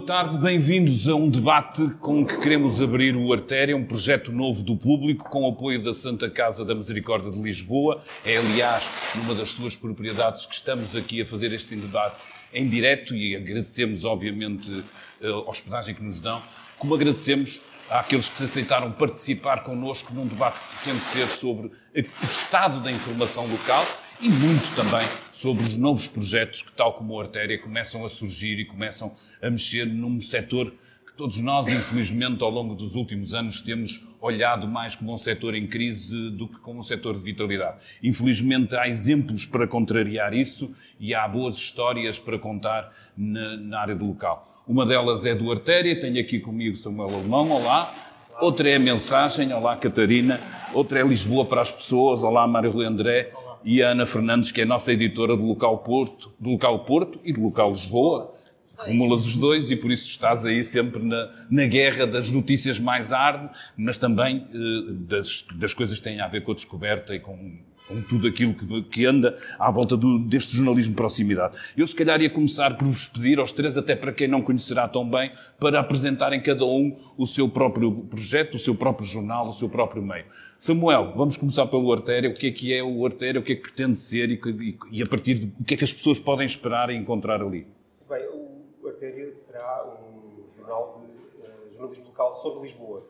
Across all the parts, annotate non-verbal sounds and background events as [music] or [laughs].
Boa tarde, bem-vindos a um debate com que queremos abrir o Artéria, um projeto novo do público com apoio da Santa Casa da Misericórdia de Lisboa. É, aliás, numa das suas propriedades que estamos aqui a fazer este debate em direto e agradecemos, obviamente, a hospedagem que nos dão, como agradecemos àqueles que aceitaram participar connosco num debate que pretende ser sobre o estado da informação local e muito também sobre os novos projetos que, tal como a Artéria, começam a surgir e começam a mexer num setor que todos nós, infelizmente, ao longo dos últimos anos, temos olhado mais como um setor em crise do que como um setor de vitalidade. Infelizmente, há exemplos para contrariar isso e há boas histórias para contar na, na área do local. Uma delas é do Artéria, tenho aqui comigo Samuel Alemão, olá. Outra é a mensagem, olá Catarina. Outra é Lisboa para as pessoas, olá Mário André e a Ana Fernandes, que é a nossa editora do Local Porto, do Local Porto e do Local Lisboa. Acumulas os dois e por isso estás aí sempre na, na guerra das notícias mais arde, mas também eh, das, das coisas que têm a ver com a descoberta e com com tudo aquilo que, que anda à volta do, deste jornalismo de proximidade. Eu, se calhar, ia começar por vos pedir, aos três, até para quem não conhecerá tão bem, para apresentarem cada um o seu próprio projeto, o seu próprio jornal, o seu próprio meio. Samuel, vamos começar pelo Artéria. O que é que é o Artéria, o que é que pretende ser e, e, e a partir de o que é que as pessoas podem esperar e encontrar ali? Bem, o Artéria será um jornal de uh, jornalismo local sobre Lisboa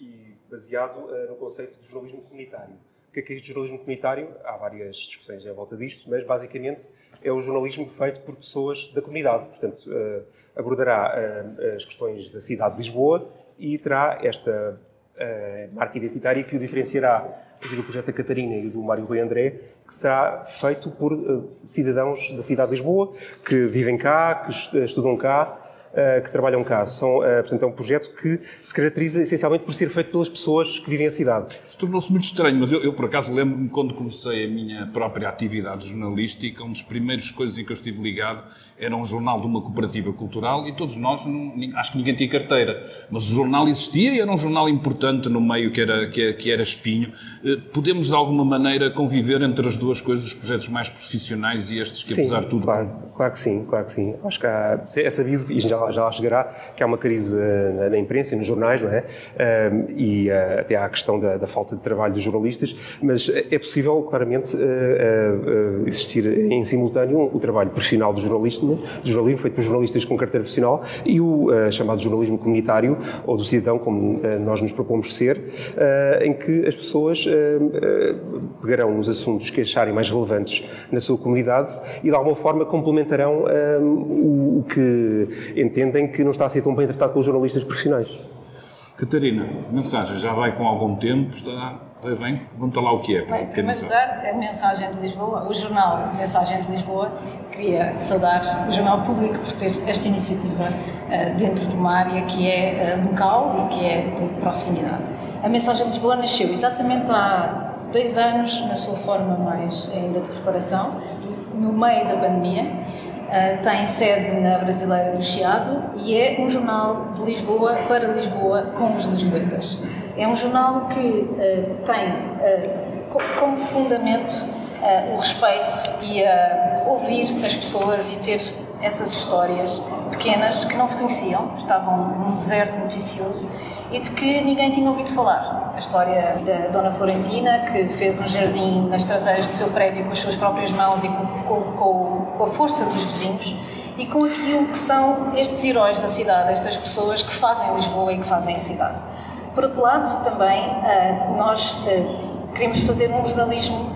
e baseado uh, no conceito de jornalismo comunitário que que é o jornalismo comunitário? Há várias discussões à volta disto, mas basicamente é o jornalismo feito por pessoas da comunidade. Portanto, uh, abordará uh, as questões da cidade de Lisboa e terá esta uh, marca identitária que o diferenciará do projeto da Catarina e do Mário Rui André, que será feito por cidadãos da cidade de Lisboa, que vivem cá, que estudam cá uh, que trabalham cá. São, uh, portanto, é um projeto que se caracteriza essencialmente por ser feito pelas pessoas que vivem a cidade. Isto tornou-se muito estranho, mas eu, eu por acaso lembro-me quando comecei a minha própria atividade jornalística, uma das primeiras coisas em que eu estive ligado era um jornal de uma cooperativa cultural e todos nós, não, acho que ninguém tinha carteira, mas o jornal existia e era um jornal importante no meio que era, que, que era espinho. Eh, podemos, de alguma maneira, conviver entre as duas coisas, os projetos mais profissionais e estes que, sim, apesar de tudo... Claro, claro que sim, claro que sim. Acho que há, é sabido, e já, já lá chegará, que há uma crise eh, na imprensa e nos jornais, não é? Eh, e até há a questão da, da falta de trabalho dos jornalistas, mas é possível, claramente, existir em simultâneo o trabalho profissional do jornalista do jornalismo feito por jornalistas com carteira profissional e o uh, chamado jornalismo comunitário ou do cidadão, como uh, nós nos propomos ser, uh, em que as pessoas pegarão nos assuntos que acharem mais relevantes na sua comunidade e de alguma forma complementarão o, o que entendem que não está a ser tão bem tratado pelos jornalistas profissionais. Catarina, mensagem já vai com algum tempo, está bem, vamos lá o que é. Bem, em primeiro lugar, a Mensagem de Lisboa, o jornal Mensagem de Lisboa, queria saudar o jornal público por ter esta iniciativa uh, dentro de uma área que é uh, local e que é de proximidade. A Mensagem de Lisboa nasceu exatamente há dois anos, na sua forma mais ainda de preparação, no meio da pandemia Uh, tem sede na Brasileira do Chiado e é um jornal de Lisboa para Lisboa com os lisboetas. É um jornal que uh, tem uh, como fundamento o respeito e a ouvir as pessoas e ter essas histórias pequenas que não se conheciam, estavam num deserto noticioso e de que ninguém tinha ouvido falar. A história da Dona Florentina, que fez um jardim nas traseiras do seu prédio com as suas próprias mãos e com, com, com, com a força dos vizinhos, e com aquilo que são estes heróis da cidade, estas pessoas que fazem Lisboa e que fazem a cidade. Por outro lado, também eh, nós eh, queremos fazer um jornalismo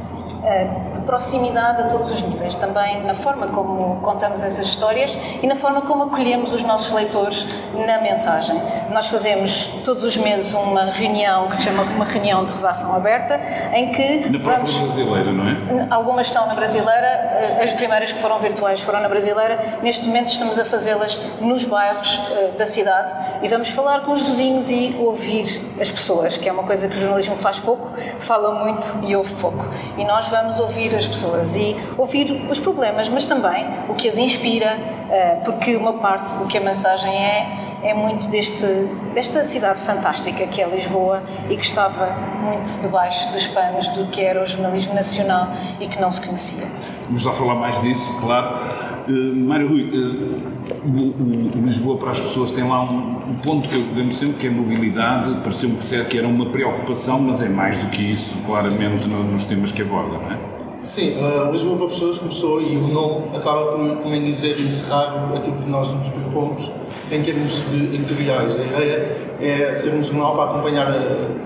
de proximidade a todos os níveis, também na forma como contamos essas histórias e na forma como acolhemos os nossos leitores na mensagem. Nós fazemos todos os meses uma reunião que se chama uma reunião de redação aberta, em que na própria vamos, brasileira, não é? Algumas estão na brasileira, eh, as primeiras que foram virtuais foram na brasileira. Neste momento estamos a fazê-las nos bairros uh, da cidade e vamos falar com os vizinhos e ouvir as pessoas, que é uma coisa que o jornalismo faz pouco, fala muito e ouve pouco. E nós vamos ouvir as pessoas e ouvir os problemas, mas também o que as inspira, eh, porque uma parte do que a mensagem é é muito deste, desta cidade fantástica que é Lisboa e que estava muito debaixo dos panos do que era o jornalismo nacional e que não se conhecia. Vamos já falar mais disso, claro. Uh, Mário Rui, uh, o, Lisboa para as pessoas tem lá um, um ponto que eu lembro sempre que é a mobilidade, pareceu-me que, que era uma preocupação, mas é mais do que isso, claramente, no, nos temas que aborda, não é? Sim, uh, Lisboa para pessoas começou e não acaba por, como dizer, encerrar aquilo que nós nos propomos em termos de editoriais. A ideia é ser um jornal para acompanhar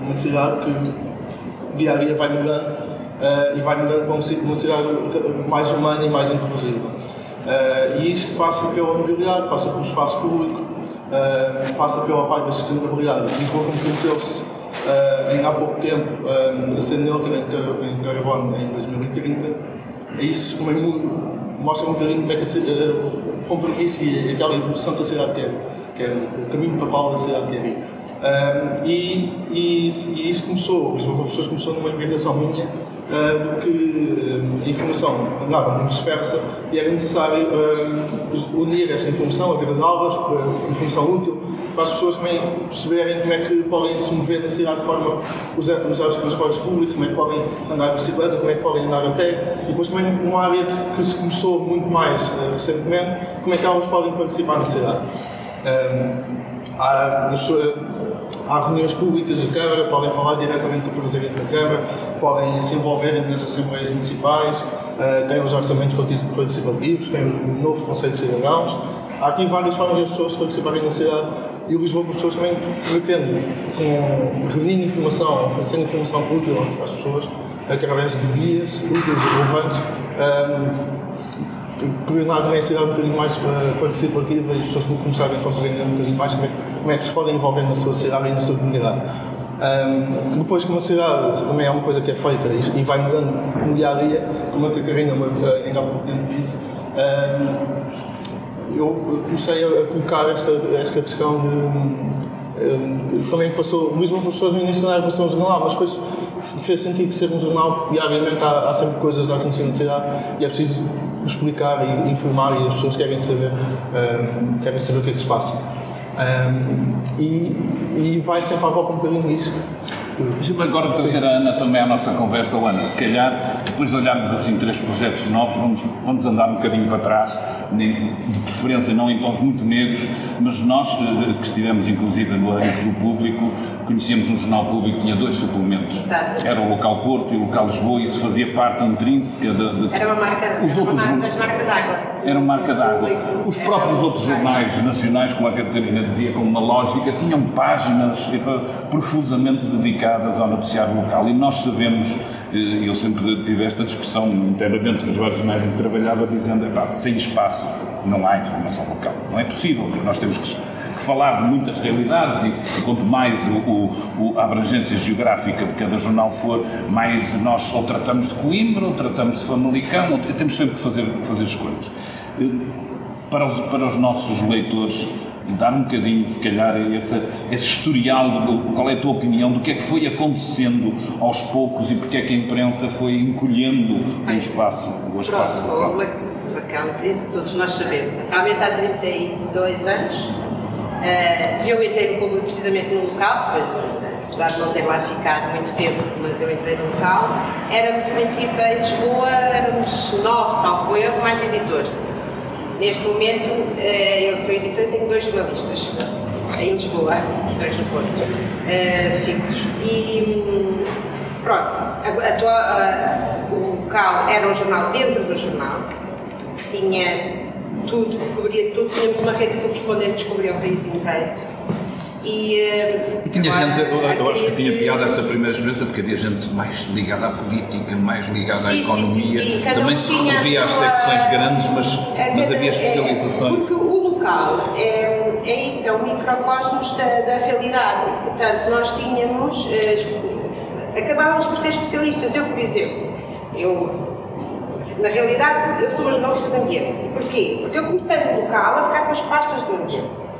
uma cidade que dia a dia vai mudando uh, e vai mudando para uma cidade mais humana e mais inclusiva. Uh, e isto passa pela mobilidade, passa pelo espaço público, uh, passa pela parte da sustentabilidade. Lisboa comprometeu-se uh, ainda há pouco tempo uh, a ser em carbono em 2030. E isso mostra um bocadinho como é que o compromisso e aquela evolução que a cidade quer, que é o caminho para qual a cidade ir. Um, e, e, e, isso começou, Lisboa pessoas começou numa inventação minha uh, que a informação andava muito dispersa e era necessário uh, unir esta informação, agregá-las, informação útil, para as pessoas também perceberem como é que podem se mover na cidade de forma usar, os transportes públicos, como é que podem andar de bicicleta, como é que podem andar a pé, e depois também numa área que, se começou muito mais recentemente, como é que elas podem participar na cidade. Um, há, há reuniões públicas da Câmara, podem falar diretamente com o Presidente da Câmara, podem se envolver nas Assembleias Municipais, uh, têm os orçamentos participativos, têm o novo Conselho de Cidadãos. Há aqui várias formas de as pessoas participarem na cidade e o Lisboa por pessoas também pretende, com, reunindo informação, oferecendo informação útil às, pessoas, através de guias úteis e relevantes, um, tornar também a cidade um bocadinho mais uh, participativa e as pessoas começarem a compreender um bocadinho mais como é, como é que se podem envolver na sua cidade e na sua comunidade. Um, depois, como a cidade também é uma coisa que é feita e, vai mudando no dia a dia, como a Catarina ainda há pouco tempo disse, um, eu comecei a colocar esta, esta questão de. também passou, o Lisboa pessoas no início não era para ser um jornal, mas depois fez sentido ser um jornal porque diariamente há, há sempre coisas a acontecer na cidade e é preciso explicar e informar e as pessoas querem saber, um, querem saber o que é que se passa. Um, e, e vai sempre à volta um bocadinho disso. Deixa-me agora trazer a Ana também à nossa conversa, Ana. Se calhar, depois de olharmos assim três projetos novos, vamos, vamos andar um bocadinho para trás, de preferência não em tons muito negros, mas nós eh, que estivemos inclusive no âmbito do público, conhecíamos um jornal público que tinha dois suplementos. Exato. Era o local Porto e o local Lisboa, e isso fazia parte intrínseca de. de era uma marca, os outros, das marcas d'água. Era marca d'água. Os próprios outros jornais nacionais, como a Catarina dizia, com uma lógica, tinham páginas profusamente dedicadas ao noticiário local, e nós sabemos eu sempre tive esta discussão internamente com os vários jornais em que trabalhava, dizendo que sem espaço não há informação local. Não é possível, porque nós temos que falar de muitas realidades e, quanto mais o, o, a abrangência geográfica de cada jornal for, mais nós ou tratamos de Coimbra, ou tratamos de Famalicão, ou temos sempre que fazer, fazer escolhas. Eh, para os, para os nossos leitores, dar um bocadinho, se calhar, esse, esse historial, de, qual é a tua opinião do que é que foi acontecendo aos poucos e porque é que a imprensa foi encolhendo o espaço, o espaço Pronto, uma, aquela crise que todos nós sabemos. Realmente há 32 anos, uh, eu entrei no público precisamente no local, apesar de não ter lá ficado muito tempo, mas eu entrei no local, éramos uma equipa em Lisboa, éramos nove, salvo erro, mais editor Neste momento, eh, eu sou editora e tenho dois jornalistas em Lisboa, três no Porto, eh, fixos. E pronto, a, a, a, o local era um jornal dentro do jornal, tinha tudo, cobria tudo, tínhamos uma rede correspondente que cobria o país inteiro e, e tinha gente, eu, eu acho que tinha piada essa primeira experiência porque havia gente mais ligada à política, mais ligada sim, à economia. Sim, sim, Também se recorria às secções grandes, mas, mas havia especializações. É, porque o local é, é isso, é o microcosmos da, da realidade. Portanto, nós tínhamos. Eh, acabávamos por ter especialistas. Eu, por exemplo, eu na realidade, eu sou uma jornalista de ambiente. Porquê? Porque eu comecei no local a ficar com as pastas do ambiente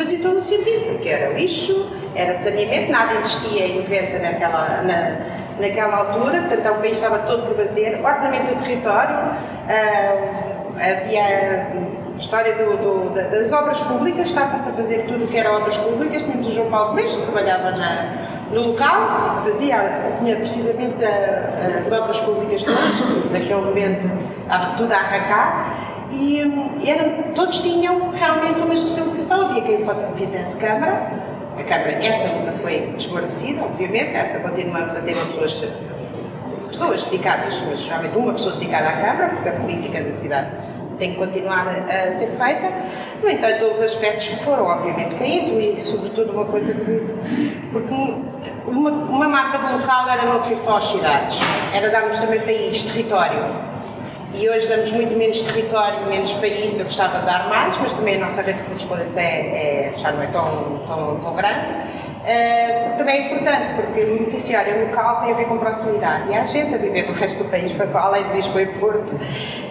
fazia todo o sentido, porque era lixo, era saneamento, nada existia em 90 naquela, na, naquela altura, portanto o país estava todo por fazer, ordenamento do território, uh, havia a história do, do, das obras públicas, estava-se a fazer tudo o que era obras públicas, tínhamos o João Paulo Mendes, trabalhava na, no local, fazia, tinha precisamente a, as obras públicas todas, naquele momento estava tudo a arrancar, e eram, todos tinham realmente uma especialização. Havia quem só fizesse Câmara, a Câmara, essa nunca foi desguarnecida, obviamente, essa continuamos a ter pessoas, pessoas dedicadas, mas realmente uma pessoa dedicada à Câmara, porque a política da cidade tem que continuar a ser feita. No entanto, houve aspectos que foram, obviamente, caindo e, sobretudo, uma coisa que. Porque uma, uma marca do local era não ser só as cidades, era darmos também país, território. E hoje damos muito menos território, menos país. Eu gostava de dar mais, mas também a nossa rede de correspondentes é, é, já não é tão, tão, tão grande. Uh, também é importante, porque o noticiário local tem a ver com proximidade e há gente a viver no resto do país, para além de Lisboa e Porto,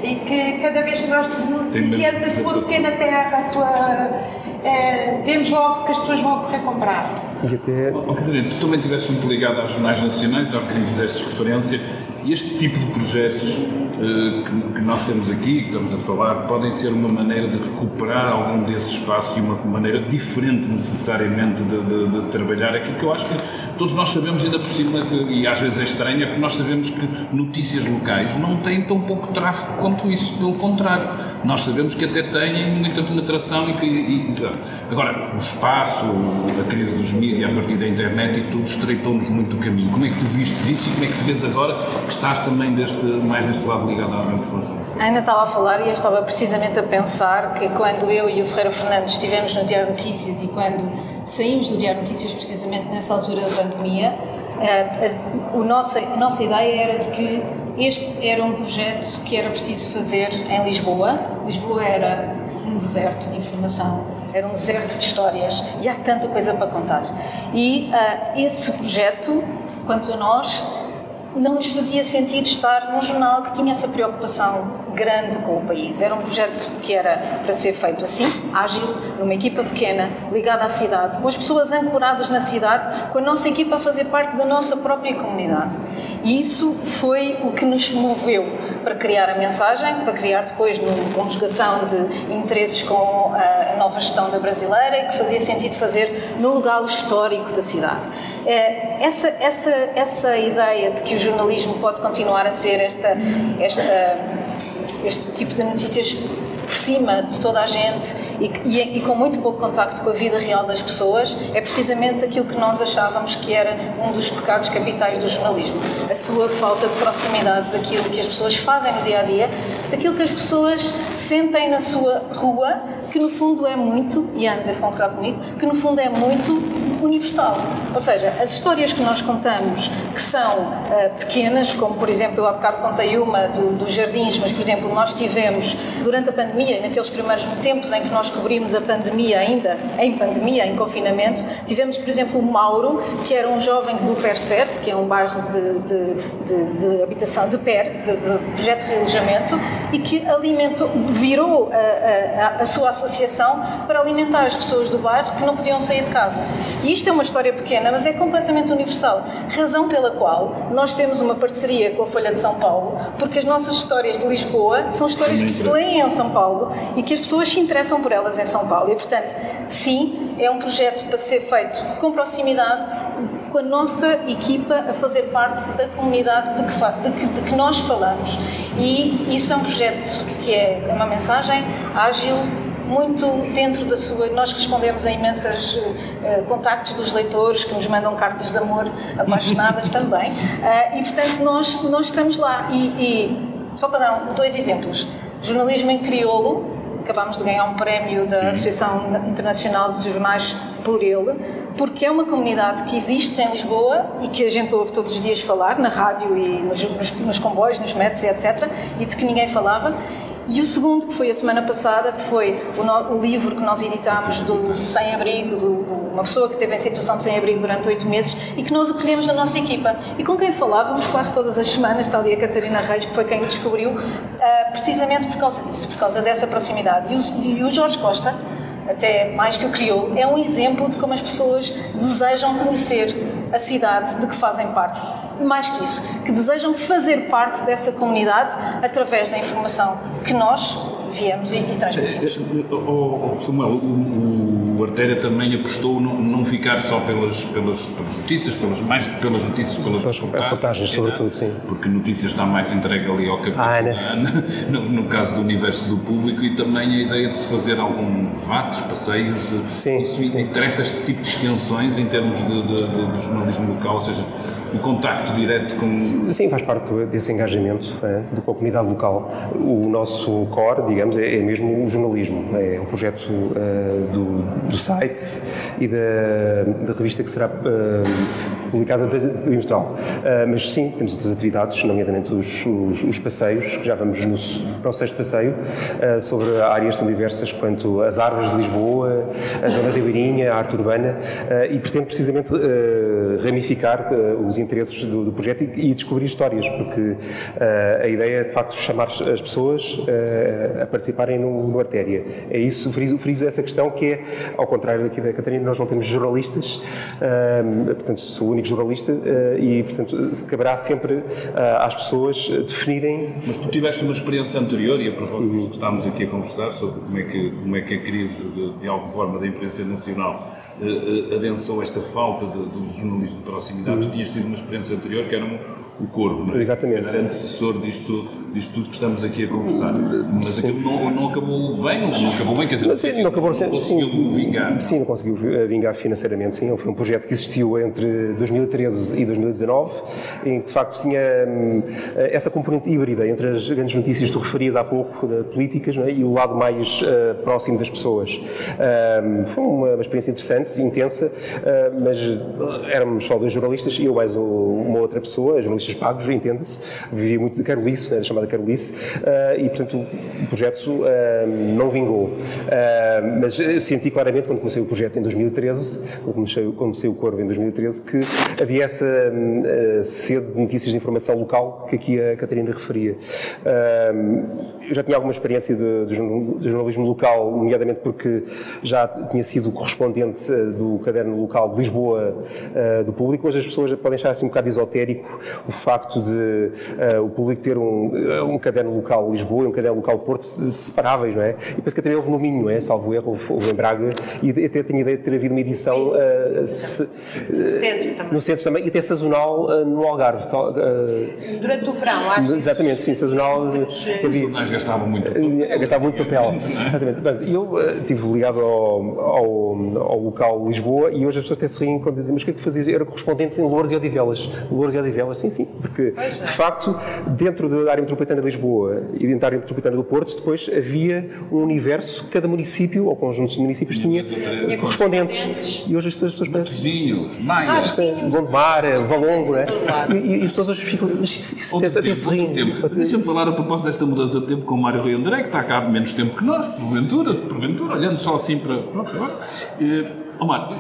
e que cada vez que nós noticiamos a sua pequena terra, a sua. Uh, vemos logo que as pessoas vão correr comprar. E até. Oh, Catarina, tu também estiveste muito ligado aos jornais nacionais, ao que lhe fizeste referência este tipo de projetos uh, que, que, nós temos aqui, que estamos a falar, podem ser uma maneira de recuperar algum desse espaço e uma maneira diferente necessariamente de, de, de trabalhar aquilo que eu acho que todos nós sabemos, ainda por cima, e às vezes é estranho, é que nós sabemos que notícias locais não têm tão pouco tráfego quanto isso, pelo contrário. Nós sabemos que até têm muita penetração e que. E, agora, o espaço, a crise dos mídias a partir da internet e tudo estreitou-nos muito o caminho. Como é que tu viste isso e como é que te vês agora que estás também deste, mais deste lado ligado à informação? Ainda estava a falar e eu estava precisamente a pensar que quando eu e o Ferreira Fernandes estivemos no Diário Notícias e quando saímos do Diário Notícias precisamente nessa altura da pandemia, a, a, a, nossa, a nossa ideia era de que este era um projeto que era preciso fazer em Lisboa. Lisboa era um deserto de informação, era um deserto de histórias e há tanta coisa para contar. E uh, esse projeto, quanto a nós, não nos fazia sentido estar num jornal que tinha essa preocupação grande com o país. Era um projeto que era para ser feito assim, ágil, numa equipa pequena, ligada à cidade, com as pessoas ancoradas na cidade, com a nossa equipa a fazer parte da nossa própria comunidade. E isso foi o que nos moveu para criar a mensagem, para criar depois uma conjugação de interesses com a nova gestão da brasileira e que fazia sentido fazer no lugar histórico da cidade. É, essa, essa, essa ideia de que o jornalismo pode continuar a ser esta, esta este tipo de notícias por cima de toda a gente e, e, e, com muito pouco contacto com a vida real das pessoas, é precisamente aquilo que nós achávamos que era um dos pecados capitais do jornalismo. A sua falta de proximidade daquilo que as pessoas fazem no dia a dia, daquilo que as pessoas sentem na sua rua, que no fundo é muito, e Ana deve concordar comigo, que no fundo é muito universal. Ou seja, as histórias que nós contamos, que são uh, pequenas, como por exemplo, eu há bocado contei uma do, dos jardins, mas por exemplo, nós tivemos durante a pandemia, naqueles primeiros tempos em que nós cobrimos a pandemia ainda, em pandemia, em confinamento, tivemos por exemplo o Mauro, que era um jovem do PER 7, que é um bairro de, de, de, de habitação de PER, de, projeto de alojamento, e que alimentou, virou a, a, a sua associação para alimentar as pessoas do bairro que não podiam sair de casa. E isto é uma história pequena, mas é completamente universal. Razão pela qual nós temos uma parceria com a Folha de São Paulo, porque as nossas histórias de Lisboa são histórias que se leem em São Paulo e que as pessoas se interessam por elas em São Paulo. E, portanto, sim, é um projeto para ser feito com proximidade, com a nossa equipa a fazer parte da comunidade de que, de que, de que nós falamos. E isso é um projeto que é uma mensagem ágil, muito dentro da sua. Nós respondemos a imensos uh, contactos dos leitores que nos mandam cartas de amor apaixonadas [laughs] também. Uh, e, portanto, nós, nós estamos lá. E, e, só para dar dois exemplos: jornalismo em crioulo. Acabámos de ganhar um prémio da Associação Internacional de Jornais por ele, porque é uma comunidade que existe em Lisboa e que a gente ouve todos os dias falar, na rádio e nos, nos, nos comboios, nos metros, etc., e de que ninguém falava. E o segundo, que foi a semana passada, que foi o, no, o livro que nós editámos do sem-abrigo, uma pessoa que teve em situação de sem-abrigo durante oito meses e que nós acolhemos na nossa equipa. E com quem falávamos quase todas as semanas, está ali a Catarina Reis, que foi quem o descobriu, uh, precisamente por causa disso, por causa dessa proximidade. E o, e o Jorge Costa, até mais que o criou, é um exemplo de como as pessoas desejam conhecer a cidade de que fazem parte. Mais que isso, que desejam fazer parte dessa comunidade através da informação que nós viemos e, e transmitimos. Oh, Samuel, o, o o Artéria também apostou não, não ficar só pelas, pelas, pelas, notícias, pelas, mais pelas notícias, pelas, pelas reportagens, sobretudo, sim. Porque notícias está mais entregue ali ao capítulo ah, né? [laughs] no, no, caso do universo do público e também a ideia de se fazer algum debates, passeios, sim, isso sim. interessa este tipo de extensões em termos de, de, de, de jornalismo local, ou seja, o contacto direto com... Sim, faz parte desse engajamento é, com a comunidade local. O nosso core, digamos, é, é mesmo o jornalismo, é o projeto uh, do, do site e da, da revista que será uh, publicada bimestral. Uh, mas sim, temos outras atividades, nomeadamente os, os, os passeios, já vamos no, para o sexto passeio, uh, sobre áreas tão diversas quanto as árvores de Lisboa, a zona ribeirinha, a arte urbana, uh, e pretende precisamente ramificar os interesses do, do projeto e, e, descobrir histórias, porque a ideia é de facto chamar as pessoas a participarem no, no Artéria. É isso, friso, friso essa questão que é, ao contrário daqui da Catarina, nós não temos jornalistas, portanto, sou único jornalista uh, e, portanto, caberá sempre uh, às pessoas definirem. Mas tu tiveste uma experiência anterior, e a propósito uhum. estávamos aqui a conversar sobre como é que, como é que a crise, de, de alguma forma, da imprensa nacional adensou esta falta de, do jornalismo de proximidade. Uhum. Tu tinhas tido uma experiência anterior que era um o Corvo, não é? Exatamente. Era antecessor disto, disto tudo que estamos aqui a conversar. Mas sim. aquilo não, não acabou bem, não, acabou bem, quer dizer, sim, não, acabou, não conseguiu sim, vingar. Sim, não conseguiu eh, vingar financeiramente, sim. Foi um projeto que existiu entre 2013 e 2019, em que de facto tinha eh, essa componente híbrida entre as grandes notícias que tu referias há pouco, de políticas, é? e o lado mais uh, próximo das pessoas. Uh, foi uma, uma, experiência interessante, intensa, uh, mas éramos só dois jornalistas e eu mais uma outra pessoa, jornalista pagos, entenda-se, vivia muito de carolice, a chamada carolice, uh, e portanto o projeto uh, não vingou. Uh, mas senti claramente quando comecei o projeto em 2013, quando comecei, comecei o Corvo em 2013, que havia essa sede de notícias de informação local que aqui a Catarina referia. Eu já tinha alguma experiência de, de, jornalismo local, nomeadamente porque já tinha sido correspondente do caderno local de Lisboa do público. Hoje as pessoas podem achar assim um bocado esotérico o facto de uh, o público ter um, eh, um caderno local Lisboa e um caderno local Porto separáveis, não é? E penso que também houve no Minho, não é? Salvo erro, houve, houve em Braga, e até tenho a ideia de ter havido uma edição uh, se, uh, no centro também, e até sazonal no Algarve. Durante o verão, acho. Exatamente, sim, sazonal. Os jornais gastavam muito papel. Gastavam muito papel. Exatamente. Eu estive ligado ao, ao, ao, local Lisboa e hoje as pessoas até se riem quando dizem, mas o que é que fazias? Era correspondente em Louros e Odivelas. Louros e Odivelas, sim, sim, porque, é. de facto, dentro da área metropolitana de Lisboa e dentro da área metropolitana do Porto, depois havia um universo, cada município, ou conjunto de municípios, tinha correspondentes. E hoje as pessoas parecem... Vizinhos, Maias... Gondomar, Valongo, né? E, e, e as pessoas hoje ficam... Até se riem. Deixa-me falar a propósito desta mudança de tempo com o Mário Rui André, que está cá há menos tempo que nós, porventura, porventura, olhando só assim para... Oh, Mário,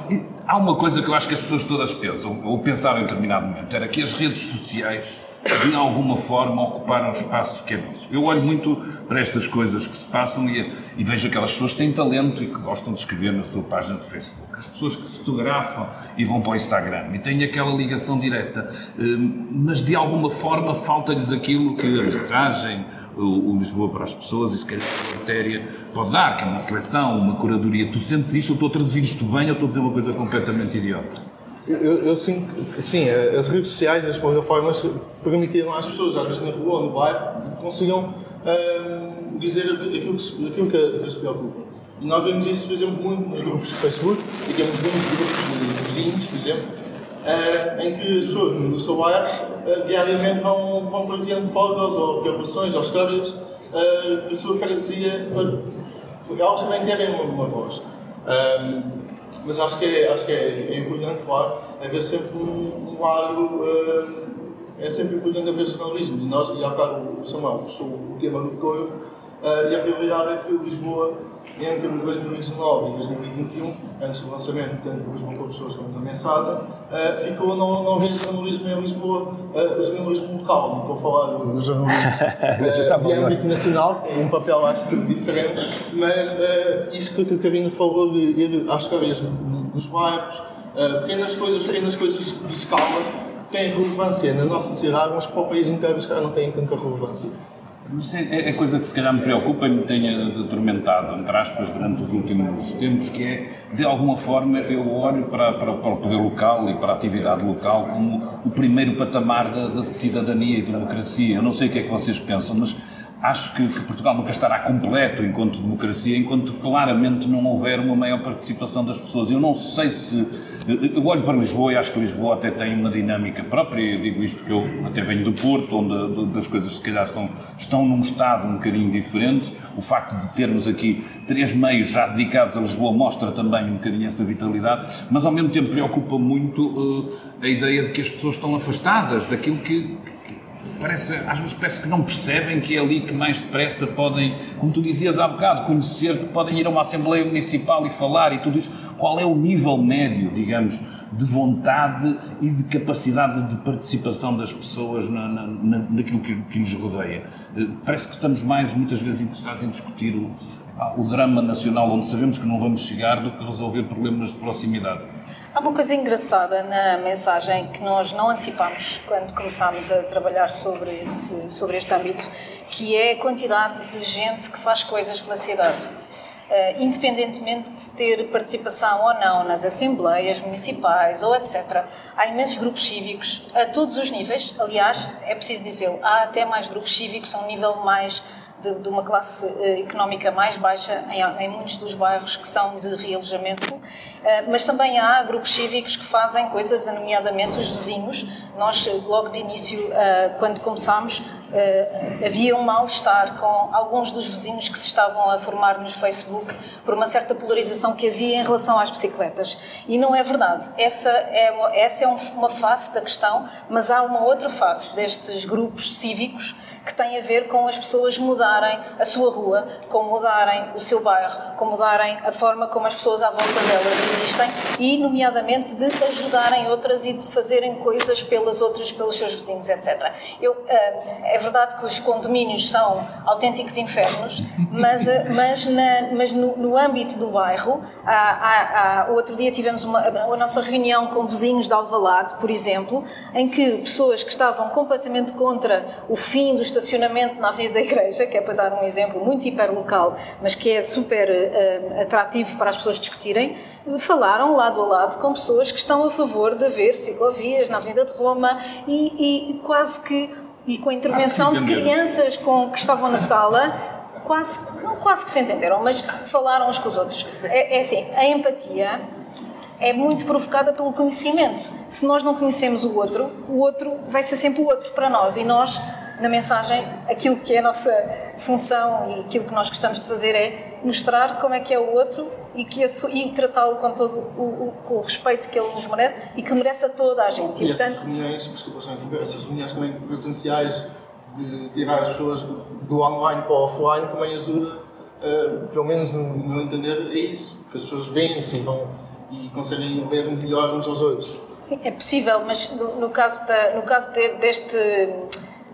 há uma coisa que eu acho que as pessoas todas pensam, ou pensaram em determinado momento, era que as redes sociais de alguma forma ocuparam um espaço que é nosso. Eu olho muito para estas coisas que se passam e, e, vejo aquelas pessoas que têm talento e que gostam de escrever na sua página de Facebook. As pessoas que fotografam e vão para o Instagram e têm aquela ligação direta, hum, mas de alguma forma falta-lhes aquilo que a mensagem, o, Lisboa para as pessoas e se calhar a matéria pode dar, que é uma seleção, uma curadoria. Tu sentes isto, eu estou a traduzir isto bem ou estou a dizer uma coisa completamente idiota? Eu, eu sinto que, sim, as redes sociais, as plataformas permitiram às pessoas, às vezes na rua ou no bairro, consigam hum, dizer aquilo que, aquilo que se preocupa. E nós vemos isso, por exemplo, muito nos grupos de Facebook, e temos muitos grupos de vizinhos, por exemplo, uh, em que pessoas no seu bairro uh, diariamente vão, vão partilhando fotos ou preocupações ou histórias uh, da sua freguesia, elas também querem uma, uma voz. Um, mas acho que é, acho que é, é importante, claro, haver sempre um, um lado. É sempre importante haver jornalismo. E, nós, e há o Samuel puxou o tema do Corvo, e a realidade é que Lisboa, entre 2019 e 2021, antes do lançamento, tanto do Lisboa com pessoas como da mensagem, uh, ficou não, não haver jornalismo em Lisboa, uh, jornalismo local, não estou a falar do jornalismo. [laughs] Uh, de âmbito nacional, um papel acho que diferente, mas uh, isso que a Carina falou de ir às histórias dos bairros, uh, pequenas coisas, pequenas coisas de escala, têm relevância na nossa sociedade, mas para o país inteiro, os caras não têm tanta relevância. Mas é, é coisa que se calhar me preocupa e me tenha atormentado, entre aspas, durante os últimos tempos, que é, de alguma forma, eu olho para, para, para o poder local e para a atividade local como o primeiro patamar da, da cidadania e democracia. Eu não sei o que é que vocês pensam, mas acho que Portugal nunca estará completo enquanto democracia, enquanto claramente não houver uma maior participação das pessoas. Eu não sei se. Eu olho para Lisboa e acho que Lisboa até tem uma dinâmica própria, eu digo isto porque eu até venho do Porto, onde as coisas se calhar estão, estão num estado um bocadinho diferente. O facto de termos aqui três meios já dedicados a Lisboa mostra também um bocadinho essa vitalidade, mas ao mesmo tempo preocupa muito uh, a ideia de que as pessoas estão afastadas daquilo que, parece, às vezes parece que não percebem que é ali que mais depressa podem, como tu dizias há bocado, conhecer, que podem ir a uma Assembleia Municipal e falar e tudo isso. Qual é o nível médio, digamos, de vontade e de capacidade de participação das pessoas na, na, naquilo que, que rodeia? Eh, parece que estamos mais, muitas vezes, interessados em discutir o, o drama nacional, onde sabemos que não vamos chegar, do que resolver problemas de proximidade. Há uma coisa engraçada na mensagem que nós não antecipámos quando começámos a trabalhar sobre, esse, sobre este âmbito, que é a quantidade de gente que faz coisas pela cidade. Uh, independentemente de ter participação ou não nas assembleias municipais ou etc. Há imensos grupos cívicos a todos os níveis. Aliás, é preciso dizer, há até mais grupos cívicos a um nível mais de, de uma classe uh, económica mais baixa em, em, muitos dos bairros que são de realojamento, uh, mas também há grupos cívicos que fazem coisas, nomeadamente os vizinhos. Nós, logo de início, uh, quando começámos, havia um mal-estar com alguns dos vizinhos que se estavam a formar nos Facebook por uma certa polarização que havia em relação às bicicletas. E não é verdade. Essa é uma, essa é uma face da questão, mas há uma outra face destes grupos cívicos que tem a ver com as pessoas mudarem a sua rua, com mudarem o seu bairro, com mudarem a forma como as pessoas à volta delas existem e, nomeadamente, de ajudarem outras e de fazerem coisas pelas outras, pelos seus vizinhos, etc. Eu, eh, é verdade que os condomínios são autênticos infernos, mas, eh, mas, na, mas no, no, âmbito do bairro, há, há, há, outro dia tivemos uma, a nossa reunião com vizinhos de Alvalade, por exemplo, em que pessoas que estavam completamente contra o fim dos estacionamento na Avenida da Igreja, que é para dar um exemplo muito hiperlocal, mas que é super uh, atrativo para as pessoas discutirem, falaram lado a lado com pessoas que estão a favor de haver ciclovias na Avenida de Roma e, e quase que e com a intervenção de crianças com, que estavam na sala, quase, não quase que se entenderam, mas falaram uns com os outros. É, é assim, a empatia é muito provocada pelo conhecimento. Se nós não conhecemos o outro, o outro vai ser sempre o outro para nós e nós na mensagem, aquilo que é a nossa função e aquilo que nós gostamos de fazer é mostrar como é que é o outro e, que e tratá-lo com todo o, o, o respeito que ele nos merece e que merece a toda a gente. E, e portanto, essas reuniões, desculpa, essas reuniões também presenciais de tirar as pessoas do online para o offline também ajuda, uh, pelo menos no meu entender, é isso, que as pessoas veem-se vão e conseguem ler melhor uns aos outros. Sim, é possível, mas no, no caso, da, no caso de, deste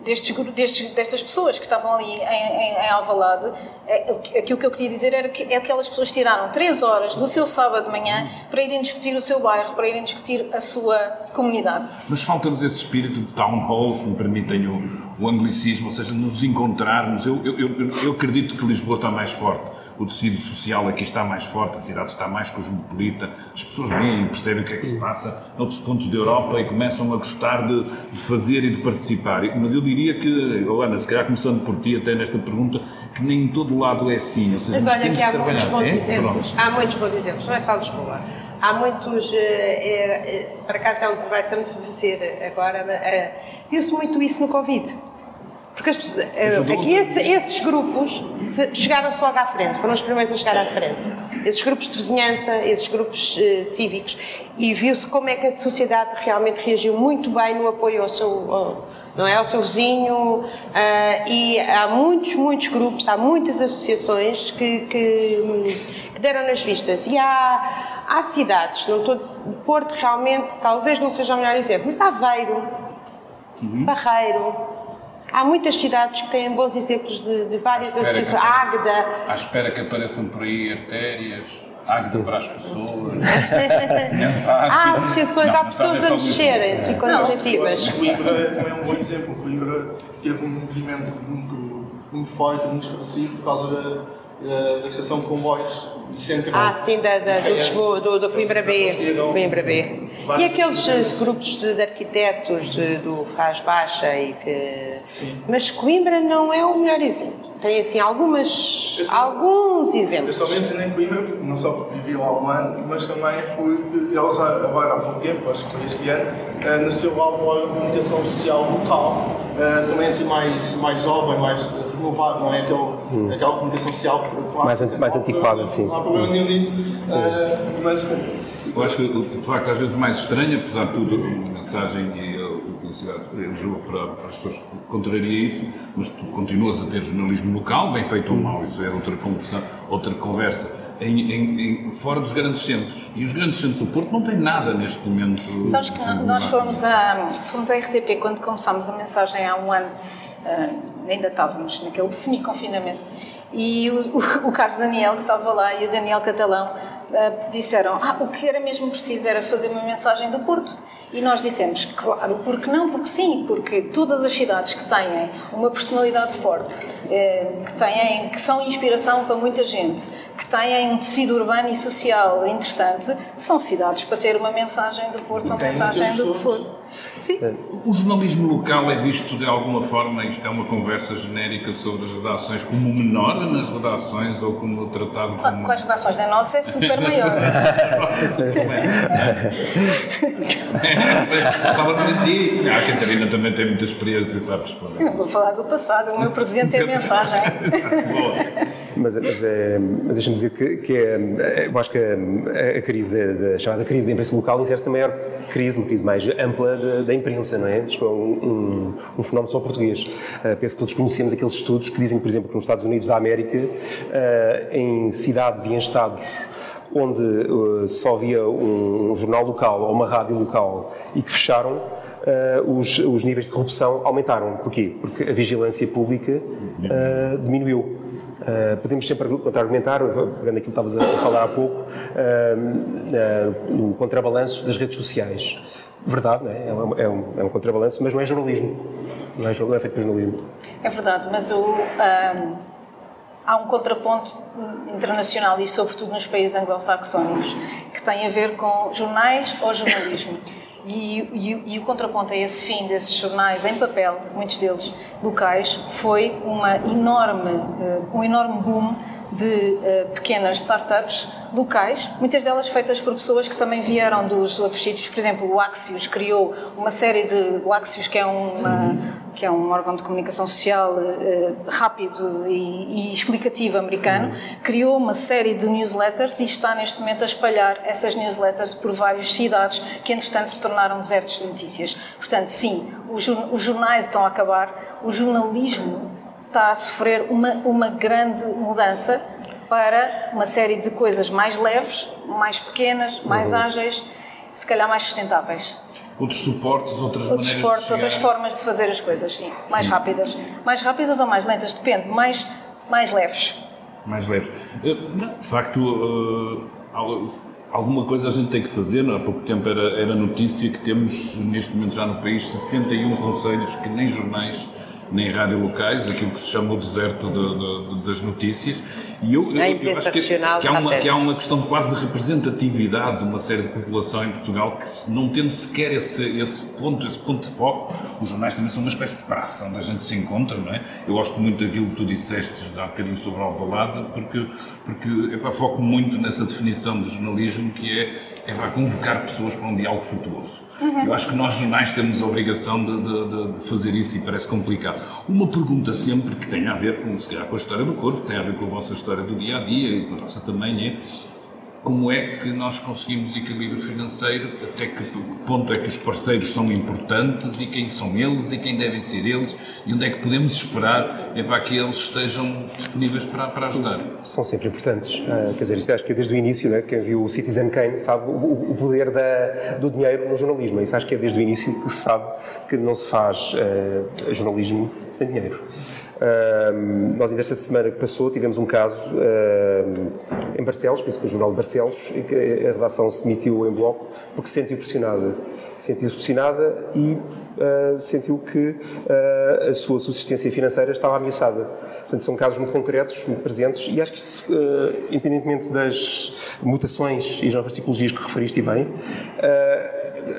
destes, destes, destas pessoas que estavam ali em, em, em Alvalade, é, aquilo que eu queria dizer era que é aquelas pessoas tiraram três horas do seu sábado de manhã para irem discutir o seu bairro, para irem discutir a sua comunidade. Mas falta-nos esse espírito de town hall, se me permitem o, o anglicismo, ou seja, nos encontrarmos. Eu, eu, eu, eu acredito que Lisboa está mais forte o tecido social aqui está mais forte, a cidade está mais cosmopolita, as pessoas veem e percebem o que é que se passa noutros pontos da Europa e começam a gostar de, de fazer e de participar. Mas eu diria que, oh Ana, se calhar começando por ti até nesta pergunta, que nem em todo lado é assim. Ou seja, Mas olha que há muitos bons é? exemplos. Há muitos bons exemplos, não é só Lisboa. Há muitos, é, é, para cá é um trabalho que estamos a fazer agora, é, viu-se muito isso no Covid porque as, aqui esse, esses grupos chegaram-se logo à frente, foram os primeiros a chegar à frente. Esses grupos de vizinhança, esses grupos uh, cívicos, e viu-se como é que a sociedade realmente reagiu muito bem no apoio ao seu, ao, não é, ao seu vizinho. Uh, e há muitos, muitos grupos, há muitas associações que, que, que deram nas vistas. E há, há cidades, não estou de Porto realmente, talvez não seja o melhor exemplo, mas Aveiro, uhum. Barreiro Há muitas cidades que têm bons exemplos de, de várias associações. Águeda. À espera que apareçam por aí artérias. Águeda para as pessoas. [laughs] mensagens. Há associações, não, há pessoas a mexerem-se com iniciativas. Coimbra não é um bom exemplo. Coimbra teve um movimento muito, muito forte, muito expressivo por causa da, da, situação de comboios de centro. Ah, sim, da, da, do, Lisboa, do, do Coimbra B. Coimbra B. E aqueles grupos de, de arquitetos de- do Faz Baixa e que. Sim. Mas Coimbra não é o melhor exemplo. Tem assim algumas, Eu só- alguns Eu exemplos. só mencionei Coimbra, não só porque vivi lá um ano, mas também porque eles agora há pouco tempo, acho que foi este ano, eh, nasceu lá uma organização social local, eh, também assim mais, mais jovem, mais renovado, não é aquele, aquela comunicação social clássica. Mais mais antiquada, sim. Não há problema nenhum disso, eh, mas Eu acho que, de facto, às vezes mais estranho, apesar de tudo, a mensagem e a publicidade elogio para, para as pessoas que contraria isso, mas tu continuas a ter jornalismo local, bem feito ou mau, isso é outra conversa, outra conversa em, em- em- fora dos grandes centros. E os grandes centros do Porto não têm nada neste momento. Sabes que nós fomos a, fomos à RTP quando começámos a mensagem há um ano, ah, ainda estávamos naquele semi-confinamento, e o, o- o Carlos Daniel, que estava lá, e o Daniel Catalão ah, disseram: Ah, o que era mesmo preciso era fazer uma mensagem do Porto. E nós dissemos: Claro, porque não? Porque sim, porque todas as cidades que têm uma personalidade forte, eh, que, têm, que são inspiração para muita gente, que têm um tecido urbano e social interessante, são cidades para ter uma mensagem do Porto, uma mensagem do. Porto. Sim. O jornalismo local é visto de alguma forma, isto é uma conversa genérica sobre as redações, como menor nas redações ou como tratado como. Com as redações da nossa é super maior. Passava para ti. Ah, a Catarina também tem muita experiência, sabe responder. Não vou falar do passado, o meu presente é a mensagem. Boa. Mas, mas, é, mas deixa-me dizer que, que é, eu acho que a, a crise, da, da chamada crise da imprensa local insere-se na maior crise, uma crise mais ampla da, da imprensa, não é? Isto é um, um, um fenómeno só português. Uh, penso que todos conhecemos aqueles estudos que dizem, por exemplo, que nos Estados Unidos da América, uh, em cidades e em estados onde uh, só havia um, um jornal local ou uma rádio local e que fecharam, Uh, os, os, níveis de corrupção aumentaram. Porquê? Porque a vigilância pública uh, diminuiu. Uh, podemos sempre contra-argumentar, pegando aquilo que estavas a falar há pouco, no contrabalanço das redes sociais. Verdade, não é? Um, é, um, é um contrabalanço, mas não é jornalismo. Não é, não é feito por jornalismo. É verdade, mas o, um, há um contraponto internacional e, sobretudo, nos países anglo-saxónicos, que tem a ver com jornais ou jornalismo. E, e, e, o contraponto a esse fim desses jornais em papel, muitos deles locais, foi uma enorme, uh, um enorme boom de uh, pequenas startups locais, muitas delas feitas por pessoas que também vieram dos outros sítios. Por exemplo, o Axios criou uma série de... O Axios, que é, uma, que é um órgão de comunicação social uh, rápido e, e, explicativo americano, criou uma série de newsletters e está neste momento a espalhar essas newsletters por várias cidades que, entretanto, se tornaram desertos de notícias. Portanto, sim, os, os jornais estão a acabar, o jornalismo está a sofrer uma, uma grande mudança para uma série de coisas mais leves, mais pequenas, mais uhum. ágeis, se calhar mais sustentáveis. Outros suportes, outras outros suportes, outras formas de fazer as coisas, sim. Mais rápidas. Mais rápidas ou mais lentas, depende. Mais, mais leves. Mais leves. De facto, alguma coisa a gente tem que fazer. Há pouco tempo era, era notícia que temos, neste momento já no país, 61 conselhos que nem jornais nem rádio locais, aquilo que se chama o deserto de, de, das notícias. E eu, eu, eu acho que, que, há uma, que há uma questão quase de representatividade de uma série de população em Portugal que, se não tendo sequer esse, esse, ponto, esse ponto de foco, os jornais também são uma espécie de praça onde a gente se encontra, não é? Eu gosto muito daquilo que tu disseste há um bocadinho sobre o Alvalade, porque, porque eu foco muito nessa definição de jornalismo que é é para convocar pessoas para um diálogo frutuoso. Uhum. Eu acho que nós jornais temos a obrigação de, de, de, fazer isso e parece complicado. Uma pergunta sempre que tem a ver com, se calhar, com a história do corpo, tem a ver com a vossa história do dia a dia e com a nossa também é como é que nós conseguimos equilíbrio financeiro, até que ponto é que os parceiros são importantes e quem são eles e quem devem ser eles e onde é que podemos esperar é para que eles estejam disponíveis para, para ajudar. São sempre importantes. Uh, quer dizer, isto acho que é desde o início, né, quem viu o Citizen Kane sabe o, o poder da, do dinheiro no jornalismo. Isso acho que é desde o início que se sabe que não se faz uh, jornalismo sem dinheiro. Nós ainda esta semana que passou tivemos um caso em Barcelos, isso que o Jornal de Barcelos, em que a redação se demitiu em bloco porque se sentiu pressionada. Sentiu-se pressionada e uh, sentiu que uh, a sua subsistência financeira estava ameaçada. Portanto, são casos muito concretos, muito presentes, e acho que isto, uh, independentemente das mutações e novas tipologias que referiste bem,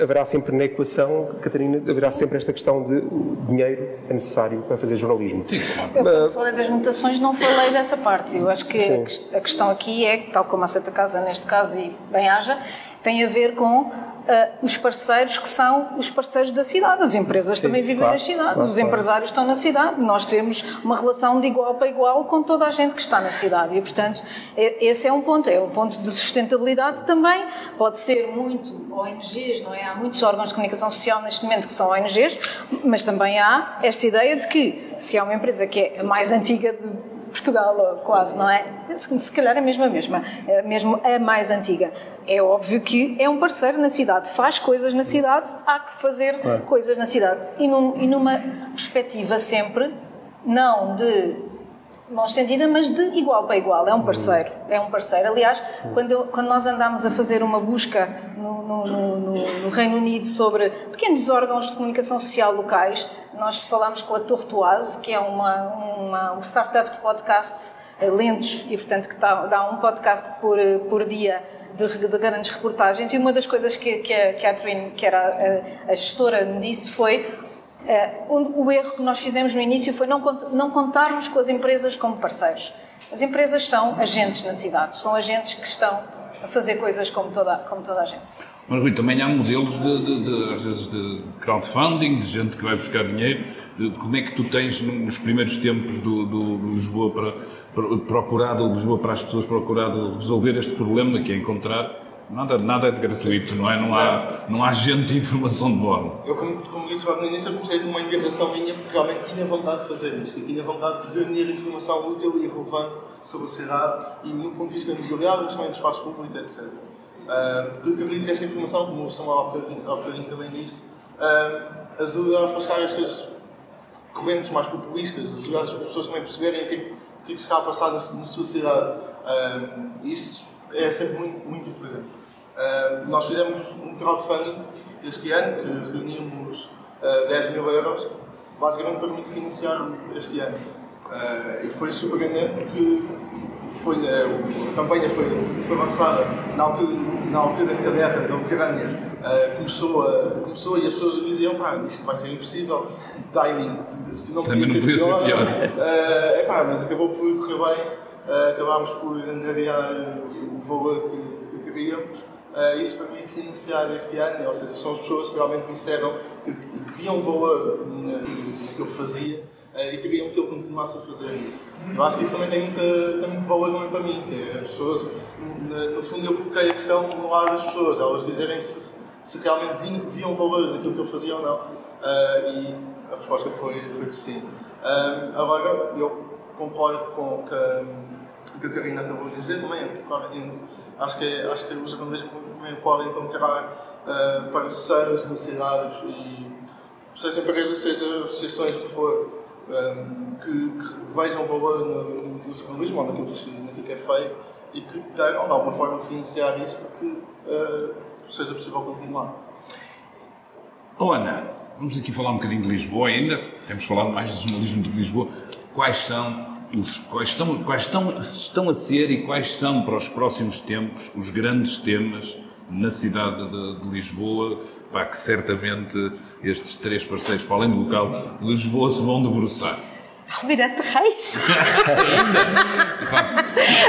haverá sempre na equação, Catarina, haverá sempre esta questão de dinheiro é necessário para fazer jornalismo. Sim, Eu, quando falei das mutações, não falei dessa parte. Eu acho que Sim. a questão aqui é, tal como a Santa Casa neste caso e bem haja, tem a ver com uh, os parceiros que são os parceiros da cidade. As empresas Sim, também vivem claro, na cidade, claro, os claro. empresários estão na cidade. Nós temos uma relação de igual para igual com toda a gente que está na cidade. E, portanto, é, esse é um ponto. É um ponto de sustentabilidade também. Pode ser muito ONGs, não é? Há muitos órgãos de comunicação social neste momento que são ONGs, mas também há esta ideia de que se há uma empresa que é a mais antiga de Portugal, quase, não é? Se calhar é mesmo a mesma, é mesmo a mais antiga. É óbvio que é um parceiro na cidade, faz coisas na cidade, há que fazer claro. coisas na cidade. E, num, e numa perspectiva sempre, não de mão estendida, mas de igual para igual. É um parceiro. É um parceiro. Aliás, quando, eu, quando nós andámos a fazer uma busca no, no, no, no, Reino Unido sobre pequenos órgãos de comunicação social locais, nós falámos com a Tortoise, que é uma, uma um startup de podcasts eh, lentos e, portanto, que dá um podcast por, eh, por dia de, de grandes reportagens. E uma das coisas que, que a Catherine, que era a, a gestora, me disse foi o erro que nós fizemos no início foi não, contarmos com as empresas como parceiros. As empresas são agentes na cidade, são agentes que estão a fazer coisas como toda, como toda a gente. Mas, Rui, também há modelos, de, de, de, às vezes, de crowdfunding, de gente que vai buscar dinheiro. Como é que tu tens, nos primeiros tempos do, do, do Lisboa para, procurado, Lisboa para as pessoas procurado resolver este problema, que é encontrar Nada, nada é de gratuito, não é? Não há, não há gente de informação de bordo. Eu, como, como disse no início, comecei numa indignação minha porque realmente tinha vontade de fazer isto. Tinha vontade de reunir informação útil e relevante sobre a cidade e no ponto de vista imobiliário, mas também do espaço público, etc. Uh, porque acredito que esta informação, como o Samuel há bocadinho, também disse, uh, ajuda a afastar as coisas correntes mais populistas, ajuda as pessoas também perceberem o que, é que, é se está a passar na, na sua cidade. Uh, isso é sempre muito, muito importante. Uh, nós fizemos um crowdfunding este ano, que reunimos uh, 10 mil euros, basicamente para me financiar este ano. Uh, e foi surpreendente porque foi, uh, a campanha foi, foi lançada na altura, na altura que a guerra da Ucrânia uh, começou, a, começou e as pessoas diziam, pá, isto vai ser impossível, timing, se não podia, ser, podia pior, ser pior. Uh, epá, mas acabou por correr bem, acabámos por angariar o valor que, que queríamos Uh, isso para mim financiar este ano, ou seja, são as pessoas que realmente disseram que, que viam valor no que eu fazia uh, e queriam que eu continuasse a fazer isso. Eu acho que isso também tem, muita, tem muito valor também para mim. É, as pessoas, no fundo, eu coloquei a questão no lado das pessoas, elas dizerem se, se realmente viam valor naquilo que eu fazia ou não. Uh, e a resposta foi, foi que sim. agora, eu concordo com que, que a Karina acabou de dizer também. Acho que, acho que os jornalistas podem encontrar uh, parceiros de e seja empresas, seja associações que for, um, eh, que, que, vejam valor no, no ou naquilo que, naquilo que é feito e que queiram de alguma forma financiar isso para que uh, seja possível continuar. Ana, vamos aqui falar um bocadinho de Lisboa ainda, temos falado mais de jornalismo de Lisboa. Quais são os, quais, estão, quais estão, estão a ser e quais são para os próximos tempos os grandes temas na cidade de, de Lisboa, para que certamente estes três parceiros, para além do local de Lisboa, se vão debruçar. Almirante Reis. [laughs] Ainda?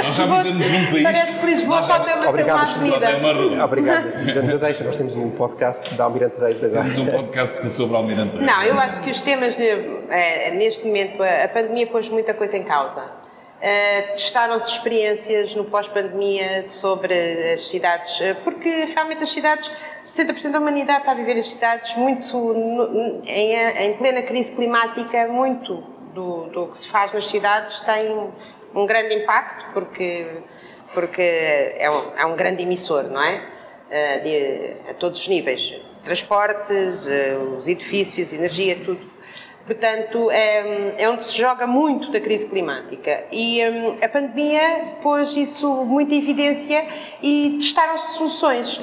nós já vivemos num país. Parece que Lisboa pode ter uma Obrigado, vida. Obrigado. Damos deixa, nós temos um podcast da Almirante Reis agora. Temos um podcast sobre Almirante Reis. Não, eu acho que os temas, de, é, neste momento, a pandemia pôs muita coisa em causa. Uh, Testaram-se experiências no pós-pandemia sobre as cidades, uh, porque realmente as cidades, 60% da humanidade está a viver as cidades muito no, em, em plena crise climática, muito do, do que se faz nas cidades tem um grande impacto porque, porque é, um, é um grande emissor, não é? Uh, de, a todos os níveis. Transportes, uh, os edifícios, energia, tudo. Portanto, é, é onde se joga muito da crise climática. E um, a pandemia pôs isso muito em evidência e testaram-se soluções.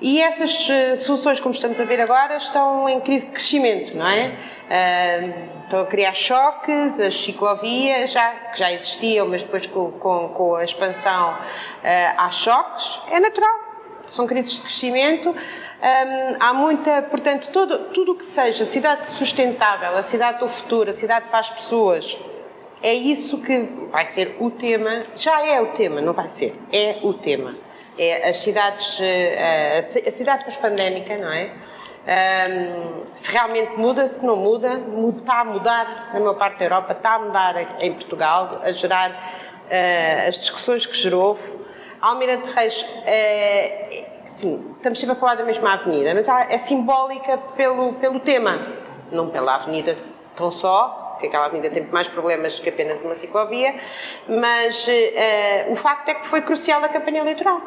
E essas uh, soluções, como estamos a ver agora, estão em crise de crescimento, não é? Uh, estão a criar choques, as ciclovias, já, que já existiam, mas depois com, com, com a expansão uh, há choques. É natural. São crises de crescimento. Um, há muita, portanto, tudo, tudo o que seja cidade sustentável, a cidade do futuro, a cidade para as pessoas, é isso que vai ser o tema. Já é o tema, não vai ser, é o tema. É as cidades, eh, a cidade pós-pandémica, não é? Um, se realmente muda, se não muda, está a mudar na maior parte da Europa, está a mudar em Portugal, a gerar uh, as discussões que gerou. Almirante Reis uh, sim, estamos sempre a falar da mesma avenida, mas é simbólica pelo, pelo tema, não pela avenida tão só, porque aquela avenida tem mais problemas que apenas uma ciclovia, mas uh, o facto é que foi crucial a campanha eleitoral.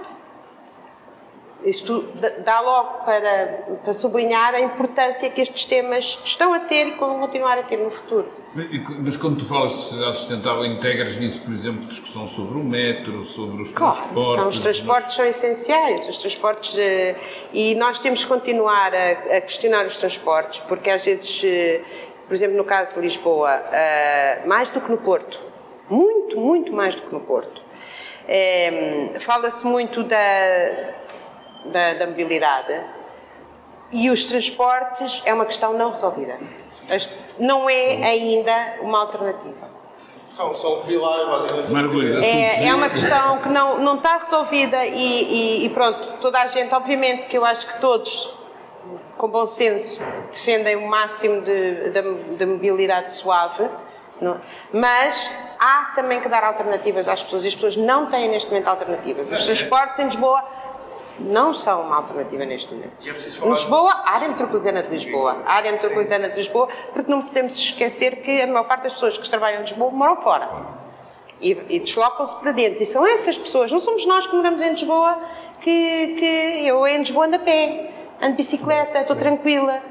Isto dá logo para, para sublinhar a importância que estes temas estão a ter e vão continuar a ter no futuro. Mas quando tu falas de sociedade sustentável, integras nisso, por exemplo, discussão sobre o metro, sobre os claro, transportes? Então, os transportes são essenciais. Os transportes, eh, e nós temos que continuar a, a questionar os transportes, porque às vezes, eh, por exemplo, no caso de Lisboa, eh, mais do que no Porto, muito, muito mais do que no Porto, fala-se muito da da, da mobilidade e os transportes é uma questão não resolvida. Não é ainda uma alternativa. São, são pilares, é, é uma questão que não, não está resolvida e, e, e, pronto, toda a gente, obviamente que eu acho que todos, com bom senso, defendem o máximo de, de, de mobilidade suave, não? mas há também que dar alternativas às pessoas e as pessoas não têm neste momento alternativas. Os transportes em Lisboa não são uma alternativa neste momento. É Lisboa, a área metropolitana de Lisboa, a área metropolitana de Lisboa, porque não podemos esquecer que a maior parte das pessoas que trabalham em Lisboa moram fora e, e deslocam-se para dentro. E são essas pessoas, não somos nós que moramos em Lisboa, que, que eu em Lisboa ando a pé, ando de bicicleta, estou tranquila.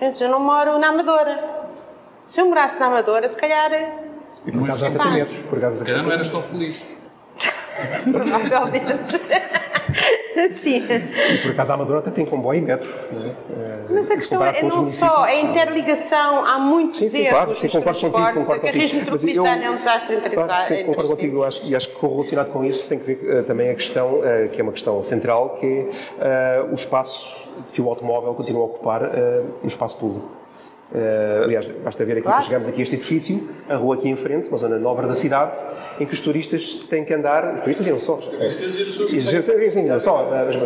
Eu não moro na Amadora. Se eu morasse na Amadora, se calhar. E por acaso há tratamentos. Por acaso se calhar não eras tão feliz. Provavelmente. [laughs] Sim. E por acaso a Amadora até tem comboio e metro. É? Mas a questão é não só a interligação, há muitos sim, sim, erros claro, sim, concordo contigo, concordo a carris metropolitana é um desastre entre claro, Sim, concordo contigo, acho, e acho que correlacionado com isso tem que ver uh, também a questão, uh, que é uma questão central, que é uh, o espaço que o automóvel continua a ocupar no espaço público. Uh, aliás, basta ver aqui claro. que chegamos aqui a este edifício, a rua aqui em frente, uma zona nobre da cidade, em que os turistas têm que andar, os turistas e não só. Sim, não só, mas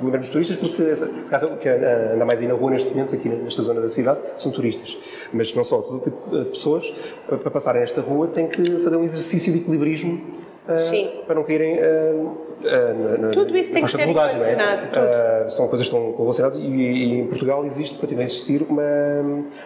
lembramos dos turistas porque, caso, que anda mais aí na rua neste momento, aqui nesta zona da cidade, são turistas. Mas não só, todo tipo de pessoas, para passarem esta rua, têm que fazer um exercício de equilibrismo uh, para não caírem uh, na, Tudo isso tem que ser rodagem, é? são coisas que estão relacionadas e, e, em Portugal existe, continua a existir uma,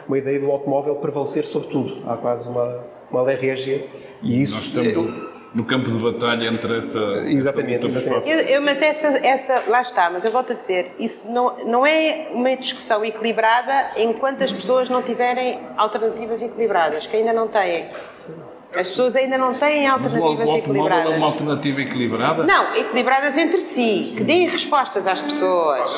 uma ideia do automóvel prevalecer sobre tudo. Há quase uma, uma lei régia e isso... Nós estamos no campo de batalha entre essa... Exatamente. Essa exatamente. Eu, eu, mas essa, essa, lá está, mas eu volto a dizer, isso não, não é uma discussão equilibrada enquanto as pessoas não tiverem alternativas equilibradas, que ainda não têm. Sim. As pessoas ainda não têm alternativas o equilibradas. é uma alternativa equilibrada? Não, equilibradas entre si, que deem respostas às pessoas.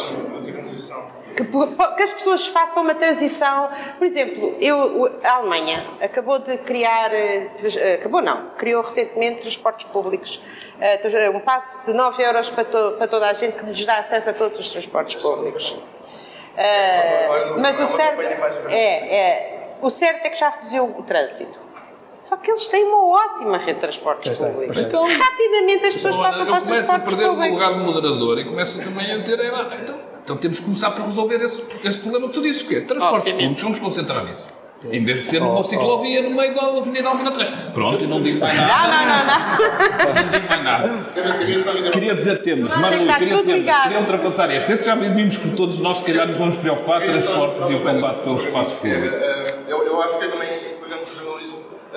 Que, que, as pessoas façam uma transição. Por exemplo, eu, a Alemanha acabou de criar, eh, acabou não, criou recentemente transportes públicos, eh, um passe de 9 euros para, to, para toda a gente que lhes dá acesso a todos os transportes públicos. Uh, mas o certo é, é, o certo é que já reduziu o trânsito. Só que eles têm uma ótima rede de transportes públicos. Então, rapidamente as pessoas passam para os transportes públicos. começam a perder o lugar de moderador e começam também a dizer, ah, então, então temos que começar por resolver esse, esse problema que tu dizes, que é transportes públicos, vamos concentrar nisso. Em vez de ser numa oh, ciclovia no meio da Avenida Alvina 3. Pronto, eu não digo mais nada. Não, não, não. Não, não digo mais nada. Queria dizer temas. Marlene, queria temas. Queria ultrapassar este. Este já vimos que todos nós, se calhar, nos vamos preocupar, transportes e o combate pelo espaço público. Eu acho que eu também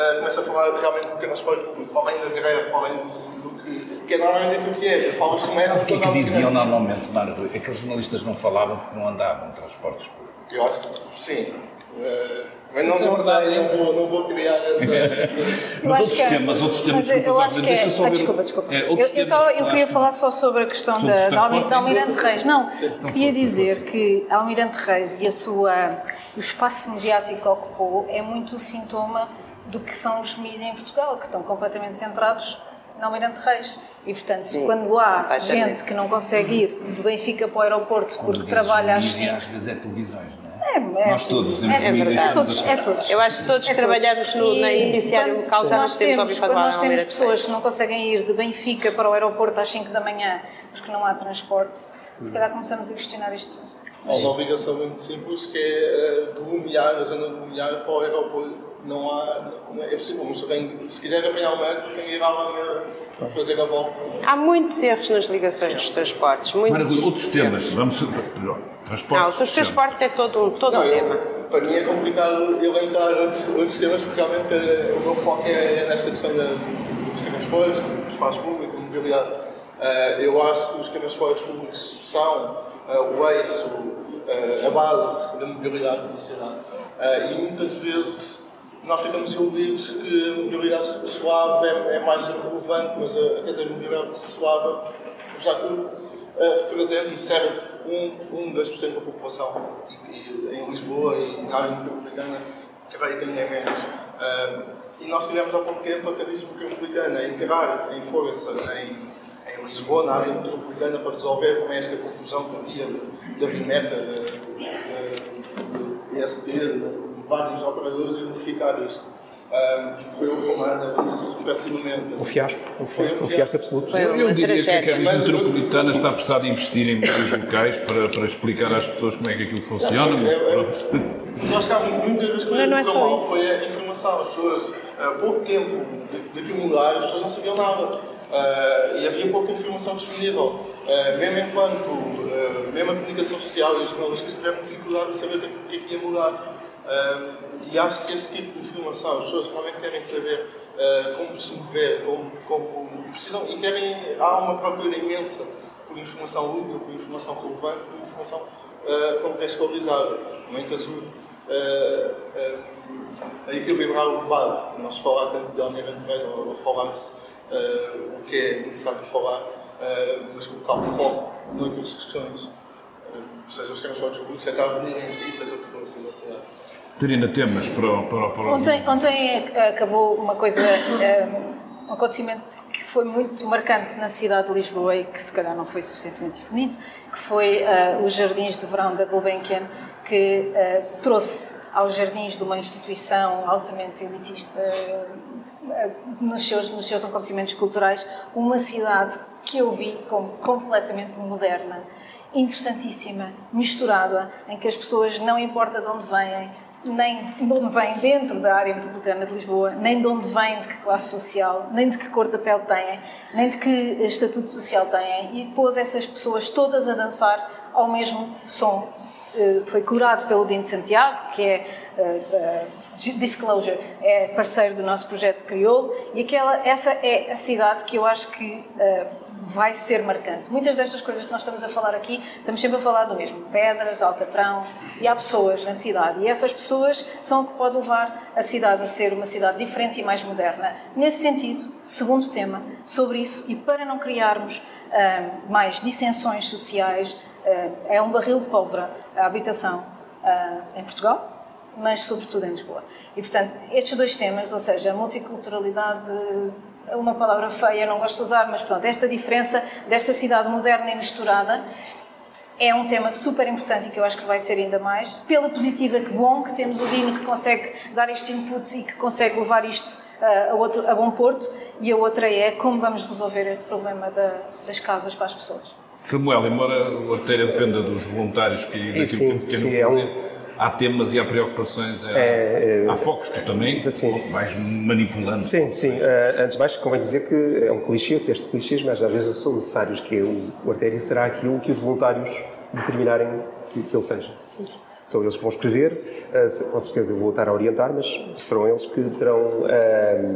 uh, começa a falar realmente do que é transporte público, além da greve, além do que, que é normalmente o que é. Fala-se comércio. o que é que diziam normalmente, Mário? É que os jornalistas não falavam porque não andavam em transportes públicos. Eu acho que sim. Uh, Mas não, não sei, não vou, não vou criar essa. [laughs] essa... Mas outros que é- temas, outros temas. Mas eu, desculpa, acho que é. Ah, desculpa, desculpa. É, eu, eu, temas tava- eu queria falar só sobre a questão Sobre da, da, Almirante Reis. Não, então queria dizer que a Almirante Reis e a sua, o espaço mediático que ocupou é muito sintoma do que são os mídias em Portugal, que estão completamente centrados na Almirante Reis. E, portanto, quando há gente que não consegue ir de Benfica para o aeroporto porque Quando trabalha às mídia, 5 às vezes é televisões, não é? É, é, Nós todos temos é, é, estamos todos, é todos. Eu acho que todos É todos. trabalhamos no, na E, portanto, local já nós temos quando nós temos pessoas que não conseguem ir de Benfica para o aeroporto às 5 da manhã porque não há transporte, se calhar começamos a questionar isto tudo. Há uma obrigação muito simples que é uh, de Lumiar, a zona de Lumiar, para o aeroporto. Não há. Não é possível, mas se, alguém- se quiser apanhar o metro, tem que ir à Alameda fazer a volta. Há muitos erros nas ligações dos transportes. Muitos. Maravilha, outros temas. Vamos. Transportes. Não, os transportes é todo, um- todo Não, um tema. eu, para mim é complicado elencar outros, outros temas, porque realmente eh, o meu foco é, é nesta questão da, dos transportes, do espaço público, da mobilidade. Eh, eu acho que os transportes públicos são eh, o eixo, eh, a base da mobilidade da cidade. Eh, e muitas vezes nós ficamos iludidos que a mobilidade suave é, é mais relevante, mas a, quer dizer, a mobilidade suave, já que eh, representa e serve um, um 2% da população e, e em Lisboa e na área metropolitana, que ainda é menos. Eh, e nós tivemos há pouco tempo a Carícia Metropolitana a encarar em força em, em Lisboa, na área metropolitana, para resolver com esta confusão que havia da vinheta, de PSD, de vários operadores e unificar isto. Um, foi o comando disse pessimamente. Um fiasco, um fiasco, um fiasco absoluto. Eu, eu diria que a. Câmara Metropolitana está apressada a investir em meios locais para, para explicar às pessoas como é que aquilo funciona, mas pronto. Nós estávamos muitas vezes Mas não é só mal, isso. foi a informação. As pessoas, há pouco tempo de, de acumular, as pessoas não sabiam nada. Ah, e havia pouca informação disponível. Ah, mesmo enquanto, ah, mesmo a comunicação social e os jornalistas tiveram dificuldade de saber o que, o que é que ia mudar. Ah, e acho que esse tipo de informação, as pessoas realmente querem saber ah, como se mover, como, como precisam, e querem, há uma procura imensa por informação útil, por informação relevante, por informação ah, contextualizada. Como é uh, a equilibrar o debate, não se falar tanto de Almirante Reis, ou, falar-se uh, o que é necessário falar, uh, mas colocar o foco noutras questões, uh, seja os transportes públicos, seja a avenida em si, seja o que for, seja a cidade. Terina, temas para, o- para, o- Ontem, eh, acabou uma coisa, eh, um acontecimento que foi muito marcante na cidade de Lisboa e que se calhar não foi suficientemente definido, que foi eh, os Jardins de Verão da Gulbenkian, que eh, trouxe aos jardins de uma instituição altamente elitista nos seus, nos seus acontecimentos culturais, uma cidade que eu vi como completamente moderna, interessantíssima, misturada, em que as pessoas, não importa de onde vêm, nem de onde vêm dentro da área metropolitana de Lisboa, nem de onde vêm, de que classe social, nem de que cor de pele têm, nem de que estatuto social têm, e pôs essas pessoas todas a dançar ao mesmo som. Eh, Foi curado pelo Dino Santiago, que é eh, eh, Disclosure, é parceiro do nosso projeto Crioulo, e aquela, essa é a cidade que eu acho que eh, vai ser marcante. Muitas destas coisas que nós estamos a falar aqui, estamos sempre a falar do mesmo. Pedras, Alcatrão, e há pessoas na cidade. E essas pessoas são o que pode levar a cidade a ser uma cidade diferente e mais moderna. Nesse sentido, segundo tema, sobre isso, e para não criarmos ah, mais dissensões sociais, ah, é um barril de pólvora a habitação ah, em Portugal, mas sobretudo em Lisboa. E, portanto, estes dois temas, ou seja, a multiculturalidade, uma palavra feia, não gosto de usar, mas pronto, esta diferença desta cidade moderna e misturada é um tema super importante e que eu acho que vai ser ainda mais. Pela positiva, que bom que temos o Dino que consegue dar este input e que consegue levar isto uh, a, outro, a bom porto. E a outra é como vamos resolver este problema da, das casas para as pessoas. Samuel, embora o artéria dependa dos voluntários que daquilo sim, que querem sim, é um- fazer, há temas e há preocupações, há, É, é- há focos, tu também Sim. vais manipulando. Sim, sim. Eh, antes de mais, convém dizer que é um clichê, texto de clichês, mas às vezes são necessários, que é o, o artéria será aquilo que os voluntários determinarem que, que ele seja. São eles que vão escrever, se- com certeza eu vou estar a orientar, mas serão eles que terão eh,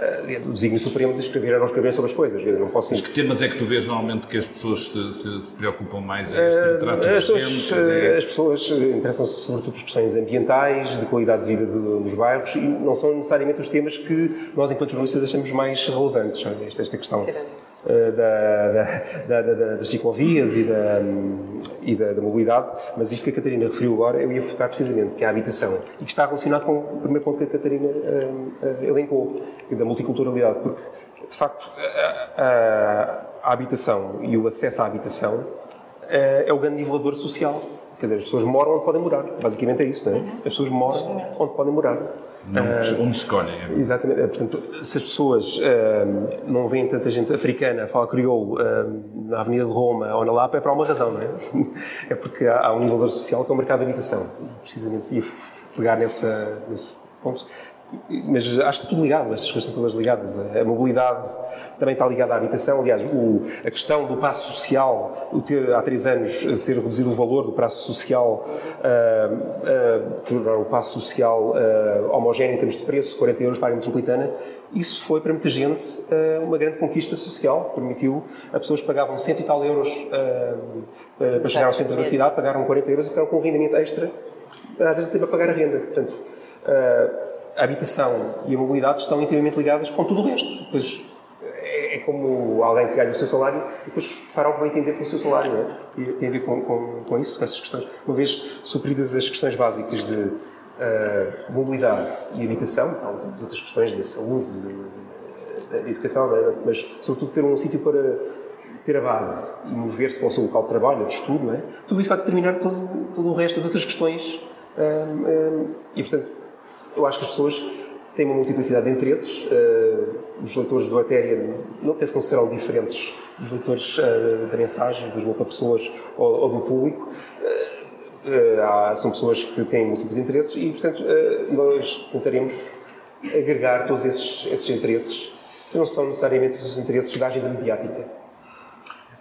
uh, do desígnio supremo de escrever ou não escrever sobre as coisas. Eu não posso... Mas que temas é que tu vês normalmente que as pessoas se, se, se preocupam mais? É este trato as, pessoas, é... as pessoas interessam-se sobretudo por questões ambientais, de qualidade de vida de, dos bairros e não são necessariamente os temas que nós, enquanto jornalistas, achamos mais relevantes. Esta questão. Eh, da, da, da, das ciclovias e, da, e da, mobilidade, mas isto que a Catarina referiu agora, eu ia focar precisamente, que é a habitação, e que está relacionado com o primeiro ponto que a Catarina uh, uh, elencou, da multiculturalidade, porque, de facto, a, a, habitação e o acesso à habitação uh, é o grande nivelador social. Quer dizer, as pessoas moram onde podem morar. Basicamente é isso, não é? As pessoas moram onde podem morar. Não, uh, onde escolhem. É. Exatamente. Portanto, se as pessoas uh, não veem tanta gente africana falar crioulo uh, na Avenida de Roma ou na Lapa, é por uma razão, não é? [laughs] É porque há, há um valor social que é o mercado de habitação. Precisamente. E pegar nessa, nesse ponto mas acho que tudo ligado, estas coisas estão todas ligadas. A mobilidade também está ligada à habitação. Aliás, o, a questão do passo social, o ter há três anos ser reduzido o valor do passo social, uh, uh, o passo social uh, homogéneo em termos de preço, 40 euros para a área metropolitana, isso foi para muita gente uma grande conquista social. Permitiu a pessoas que pagavam 100 e tal euros para chegar ao centro da cidade, pagaram 40 euros e ficaram com um rendimento extra, às vezes até para pagar a renda. Portanto, a habitação e a mobilidade estão intimamente ligadas com tudo o resto. Depois, é, é como alguém que ganha o seu salário e depois fará o que vai entender com o seu salário, não é? E tem a ver com, com, com isso, com essas questões. Uma vez supridas as questões básicas de uh, mobilidade e habitação, então, as outras questões da saúde, da educação, é? mas sobretudo ter um sítio para ter a base e mover-se para o seu local de trabalho, de estudo, é? tudo isso vai determinar todo, todo o resto, as outras questões. Um, um, e, portanto, eu acho que as pessoas têm uma multiplicidade de interesses. Uh, os leitores do Artéria não que serão diferentes dos leitores uh, da mensagem, dos Boca Pessoas ou, do público. Há, são pessoas que têm múltiplos interesses e, portanto, nós tentaremos agregar todos esses, esses interesses, que não são necessariamente os interesses da agenda mediática.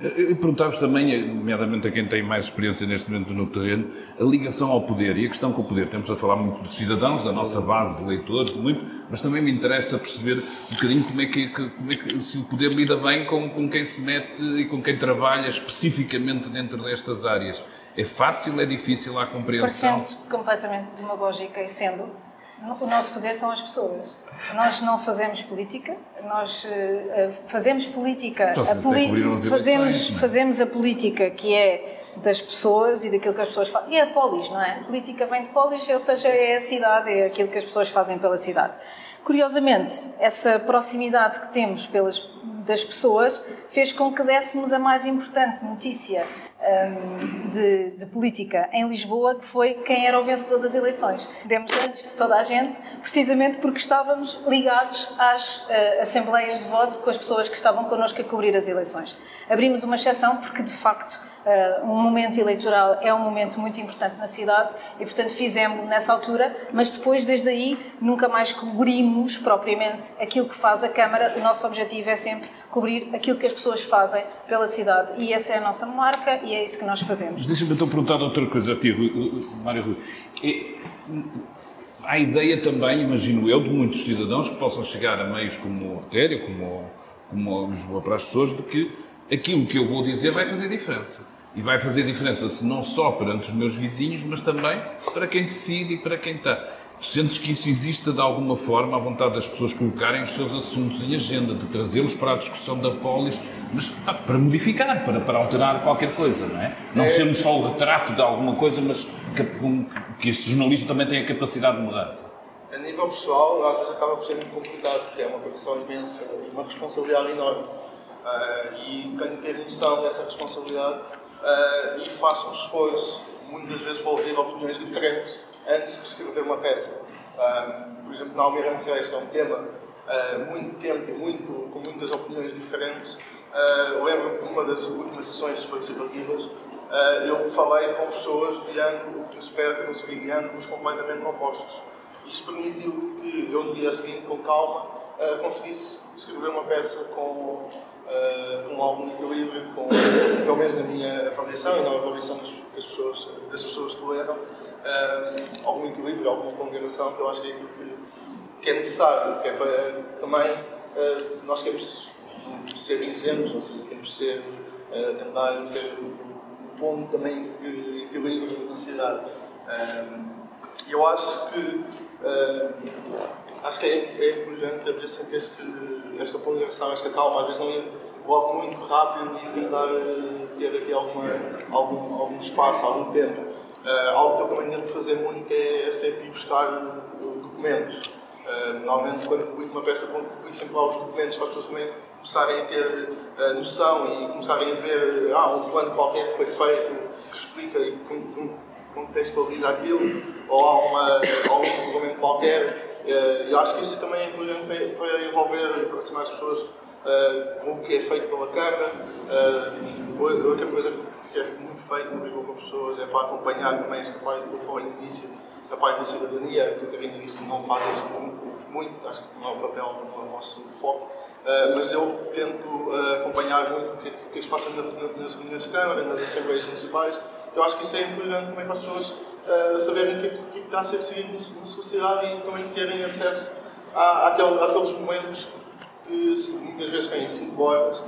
Eu perguntava também, nomeadamente a quem tem mais experiência neste momento no terreno, a ligação ao poder e a questão com o poder. Temos a falar muito dos cidadãos, da nossa base de leitores, muito, mas também me interessa perceber um bocadinho como é que, como é que se o poder lida bem com, com quem se mete e com quem trabalha especificamente dentro destas áreas. É fácil, é difícil a compreensão? Parecendo completamente demagógica e sendo, o nosso poder são as pessoas. Nós não fazemos política, nós uh, fazemos política. A poli fazemos, fazemos a política que é das pessoas e daquilo que as pessoas fazem. E é a polis, não é? A política vem de polis, ou seja, é a cidade, é aquilo que as pessoas fazem pela cidade. Curiosamente, essa proximidade que temos pelas, das pessoas fez com que dessemos a mais importante notícia de, de, política em Lisboa, que foi quem era o vencedor das eleições. Demos antes de toda a gente, precisamente porque estávamos ligados às uh, assembleias de voto com as pessoas que estavam connosco a cobrir as eleições. Abrimos uma exceção porque, de facto, Uh, um momento eleitoral é um momento muito importante na cidade e, portanto, fizemos nessa altura, mas depois, desde aí, nunca mais cobrimos propriamente aquilo que faz a Câmara. O nosso objetivo é sempre cobrir aquilo que as pessoas fazem pela cidade e essa é a nossa marca e é isso que nós fazemos. Deixa-me então perguntar outra coisa a ti, Mário Rui. É, há ideia também, imagino eu, de muitos cidadãos que possam chegar a meios como o Artéria, como, como Lisboa para as pessoas, de que aquilo que eu vou dizer vai fazer diferença. E vai fazer diferença se não só perante os meus vizinhos, mas também para quem decide e para quem está. Sentes que isso exista de alguma forma, a vontade das pessoas colocarem os seus assuntos em agenda, de trazê-los para a discussão da polis, mas pá, para modificar, para, para alterar qualquer coisa, não é? Não é. sermos só o retrato de alguma coisa, mas que, que este jornalismo também tem a capacidade de mudança. A nível pessoal, às vezes acaba por ser muito complicado, porque é uma pressão imensa e uma responsabilidade enorme. Uh, e tenho ter noção dessa responsabilidade uh, e faço um esforço, muitas vezes, para ouvir opiniões diferentes antes de escrever uma peça. Uh, por exemplo, na Almirante Reis, que é um tema muito tempo, muito, com muitas opiniões diferentes, lembro-me de uma das últimas sessões participativas eu falei com pessoas de ângulos, espectros e ângulos completamente opostos. Isto permitiu que eu, no dia seguinte, com calma, conseguisse escrever uma peça com uh, um algum equilíbrio, com, pelo menos na minha avaliação e na avaliação das, das pessoas, das pessoas que leram, uh, algum equilíbrio, alguma ponderação, que eu acho que é aquilo que, que é necessário, que é para também uh, nós queremos ser exemplos, ou seja, queremos ser, uh, tentar ser o ponto também de equilíbrio na cidade. E eu acho que acho que é, é importante haver sempre este, esta ponderação, esta calma, às vezes não ir logo muito rápido e tentar ter aqui alguma, algum, algum espaço, algum tempo. Uh, algo que eu também tento fazer muito é, é sempre ir buscar documentos. Uh, normalmente, quando publico uma peça, publico sempre lá os documentos para as pessoas também começarem a ter uh, noção e começarem a ver ah, um plano qualquer que foi feito que explica e contextualiza aquilo, ou há, uma, ou um regulamento qualquer. Uh, eu acho que isso também importante para envolver e aproximar as pessoas com o que é feito pela Câmara. outra coisa que é muito feito no Lisboa com pessoas é para acompanhar também esta parte que eu falei no início a parte da cidadania, que Catarina disse que não faz isso muito, acho que não é o papel, não é nosso foco, mas eu tento acompanhar muito o que, que se passa nas reuniões de Câmara, nas Assembleias Municipais, eu acho que isso é importante também para as pessoas uh, saberem o que, que está a ser seguido na sociedade e também terem acesso à, àquele, àqueles momentos que muitas vezes têm 5 horas,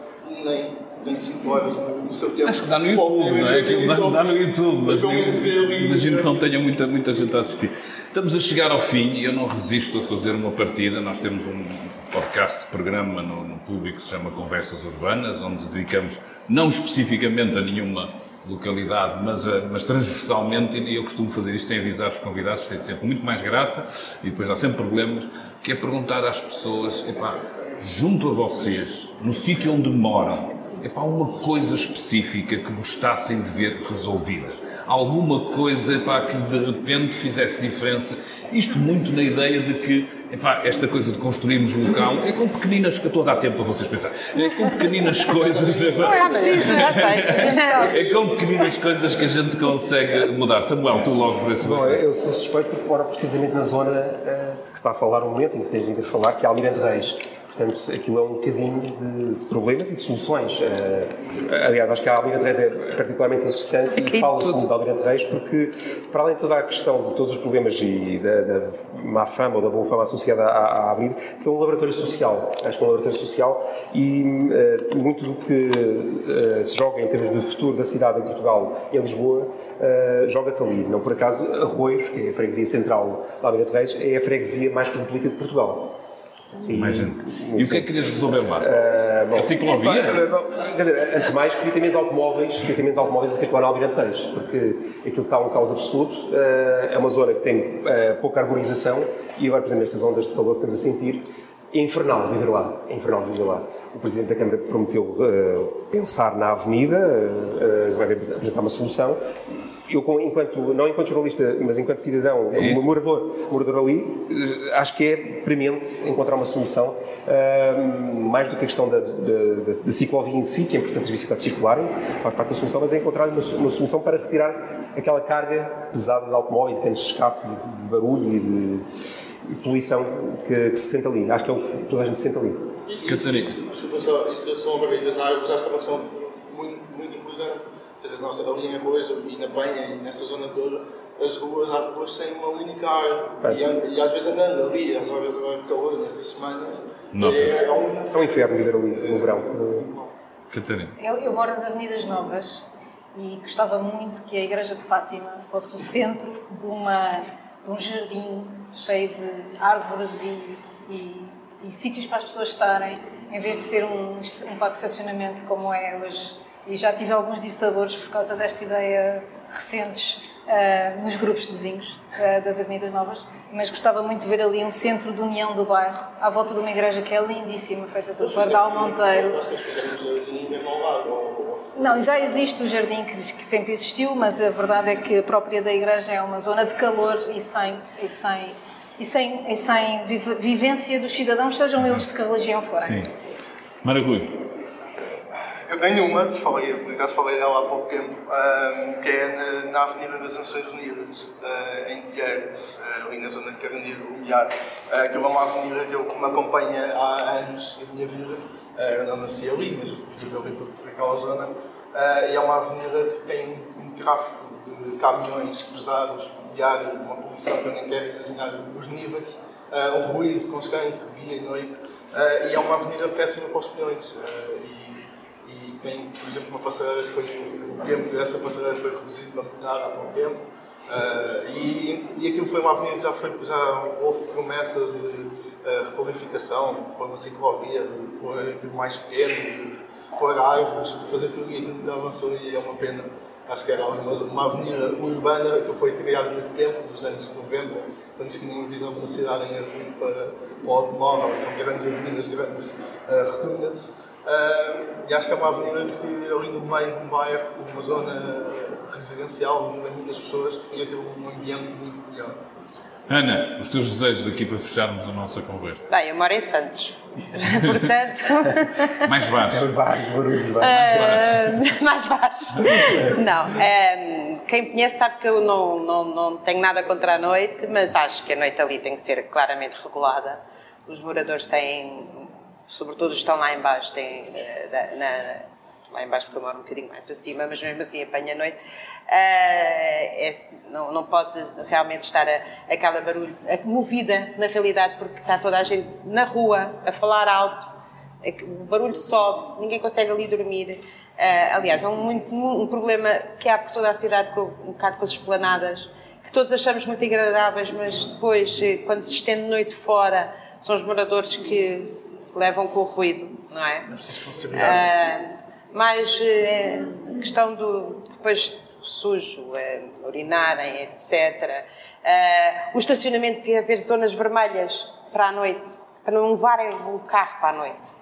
nem 25 horas no seu tempo. Acho que dá no YouTube, não é? Aquilo dá, dá no YouTube, mas imagino que não tenha muita, muita gente a assistir. Estamos a chegar ao fim e eu não resisto a fazer uma partida. Nós temos um podcast de programa no, no público que se chama Conversas Urbanas, onde dedicamos não especificamente a nenhuma localidade, mas, eh, mas transversalmente, e eu costumo fazer isto sem avisar os convidados, tem sempre muito mais graça e depois há sempre problemas, que é perguntar às pessoas, epá, junto a vocês, no sítio onde moram, epá, uma coisa específica que gostassem de ver resolvida. Alguma coisa epá, que de repente fizesse diferença. Isto muito na ideia de que epá, esta coisa de construirmos um local é com pequeninas, que estou a dar tempo para vocês pensar, é com pequeninas [laughs] coisas. Epá, não é preciso, já sei. [laughs] É com pequeninas coisas que a gente consegue mudar. Samuel, tu logo por esse Bom, eu sou suspeito porque moro precisamente na zona uh, que se está a falar um momento, em que se tem vindo a falar, que é Almirante Reis. Portanto, aquilo é um bocadinho de, de problemas e de soluções. Uh, aliás, acho que a Almirante Reis é particularmente interessante e fala-se muito da Almirante Reis porque, para além de toda a questão de todos os problemas e da, da má fama ou da boa fama associada à, à que é um laboratório social. Acho que é um laboratório social e uh, muito do que uh, se joga em termos de futuro da cidade em Portugal e em Lisboa joga-se ali. Não por acaso, Arroios, que é a freguesia central da Almirante Reis, é a freguesia mais cosmopolita de Portugal. Gente. E o que é que querias resolver lá? Uh, bom, a ciclovia? quer dizer, antes de mais, queria ter menos automóveis, queria ter menos automóveis a circular na Almirante Reis, porque aquilo está um caos absoluto uh, é uma zona que tem uh, pouca arborização e agora, por exemplo, nestas ondas de calor que estamos a sentir, é infernal viver lá. É infernal viver lá. O Presidente da Câmara prometeu uh, pensar na avenida, vai apresentar uma solução eu, enquanto, não enquanto jornalista, mas enquanto cidadão, é morador, morador ali, eh, acho que é premente encontrar uma solução, uh, mais do que a questão da, da, da, ciclovia em si, que é importante as bicicletas circularem, faz parte da solução, mas é encontrar uma, uma solução para retirar aquela carga pesada de automóveis, de canos de escape, de, de barulho e de, de poluição que, que, se sente ali. Acho que é o que toda a gente se sente ali. Isso, isso, isso, são barreiras árvores, acho que é uma questão muito, muito importante Quer dizer, nós ali em Arroz e na Penha e nessa zona toda, as ruas, há ruas sem uma linha de e, e, às vezes andando ali, às horas de calor, nestas semanas, é, é, um... é um inferno viver ali no verão. Catarina. Eu, eu moro nas Avenidas Novas e gostava muito que a Igreja de Fátima fosse o centro de, uma, de um jardim cheio de árvores e, e, e sítios para as pessoas estarem, em vez de ser um, um parque de estacionamento como é hoje e já tive alguns dissabores por causa desta ideia recentes uh, nos grupos de vizinhos uh, das Avenidas Novas, mas gostava muito de ver ali um centro de união do bairro, à volta de uma igreja que é lindíssima, feita por Pardal Monteiro. Não, já existe o jardim que, que, sempre existiu, mas a verdade é que a própria da igreja é uma zona de calor e sem, e sem, e sem, e sem vivência dos cidadãos, sejam eles de que religião forem. Sim. Maravilha. Eu tenho uma, falei, por acaso falei dela há pouco tempo, um, que é na, na Avenida das Nações Unidas, uh, em Guilhermes, uh, ali na zona de Carneiro, o uh, que é uma avenida que, eu, me acompanha há anos da minha vida. Uh, eu não nasci ali, mas vivo ali por, por aquela zona. e é uma avenida que tem um tráfego de caminhões pesados diário, uma poluição que eu nem quero imaginar os níveis. um ruído constante, dia e noite, e é uma avenida péssima para os peões. Tem, por exemplo, uma passadeira que foi, o tempo dessa passadeira foi reduzido para pegar há tempo, e, e aquilo foi uma avenida que já, foi, já houve promessas de uh, requalificação, para uma ciclovia, por mais pequeno, por árvores, fazer tudo e aquilo não avançou e é uma pena. Acho que era uma avenida urbana que foi criada no tempo, dos anos 90, tinha uma visão de uma cidade em avenida para o automóvel, com grandes avenidas, grandes uh. Uh, e acho que é uma avenida que ali no meio de um bairro, uma zona residencial, onde muitas pessoas, e um ambiente muito melhor. Ana, os teus desejos aqui para fecharmos a nossa conversa. Bem, eu moro em Santos. [laughs] Portanto. [laughs] mais baixo. Mais baixo, barulho, uh, mais baixo. não. Um, ehm, quem me conhece sabe que eu não, não, não tenho nada contra a noite, mas acho que a noite ali tem que ser claramente regulada. Os moradores têm, sobretudo os que estão lá embaixo, têm, uh, na, lá embaixo porque eu moro um bocadinho mais acima, mas mesmo assim apanha a noite, uh, é, não, não pode realmente estar a, aquela barulho, a, movida na realidade, porque está toda a gente na rua a falar alto, é o barulho sobe, ninguém consegue ali dormir. Uh, aliás, é um, um, um, problema que há por toda a cidade, com, um bocado com as esplanadas, que todos achamos muito agradáveis, mas depois, eh, quando se estende noite fora, são os moradores que levam com o ruído, não é? Uh, mais é, questão do depois sujo, é, urinarem, etc. Uh, eh, o estacionamento devia haver zonas vermelhas para a noite, para não levarem o carro para a noite.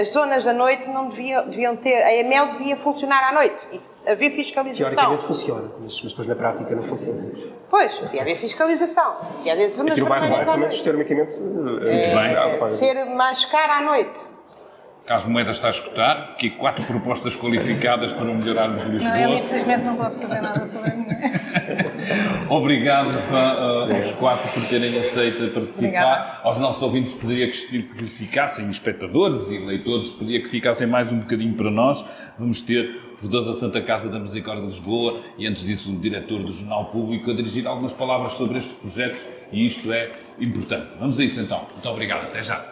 As zonas da noite não deviam, deviam ter. A EML devia funcionar à noite e haver fiscalização. Teoricamente funciona, mas, mas depois na prática não funciona. Pois, devia haver fiscalização. Devia haver zonas Aqui vermelhas à noite. Teoricamente, é, ser mais caro à noite. Carlos Moeda está a escutar, aqui quatro propostas qualificadas para melhorarmos Lisboa. Não, ele infelizmente não pode fazer nada sobre a minha. [laughs] Obrigado uh, aos quatro por terem aceito participar. Obrigada. Aos nossos ouvintes poderia que, que ficassem, espectadores e leitores, poderia que ficassem mais um bocadinho para nós. Vamos ter o vereador da Santa Casa da Misericórdia de Lisboa e antes disso o diretor do Jornal Público a dirigir algumas palavras sobre estes projetos e isto é importante. Vamos a isso então. Muito obrigado. Até já.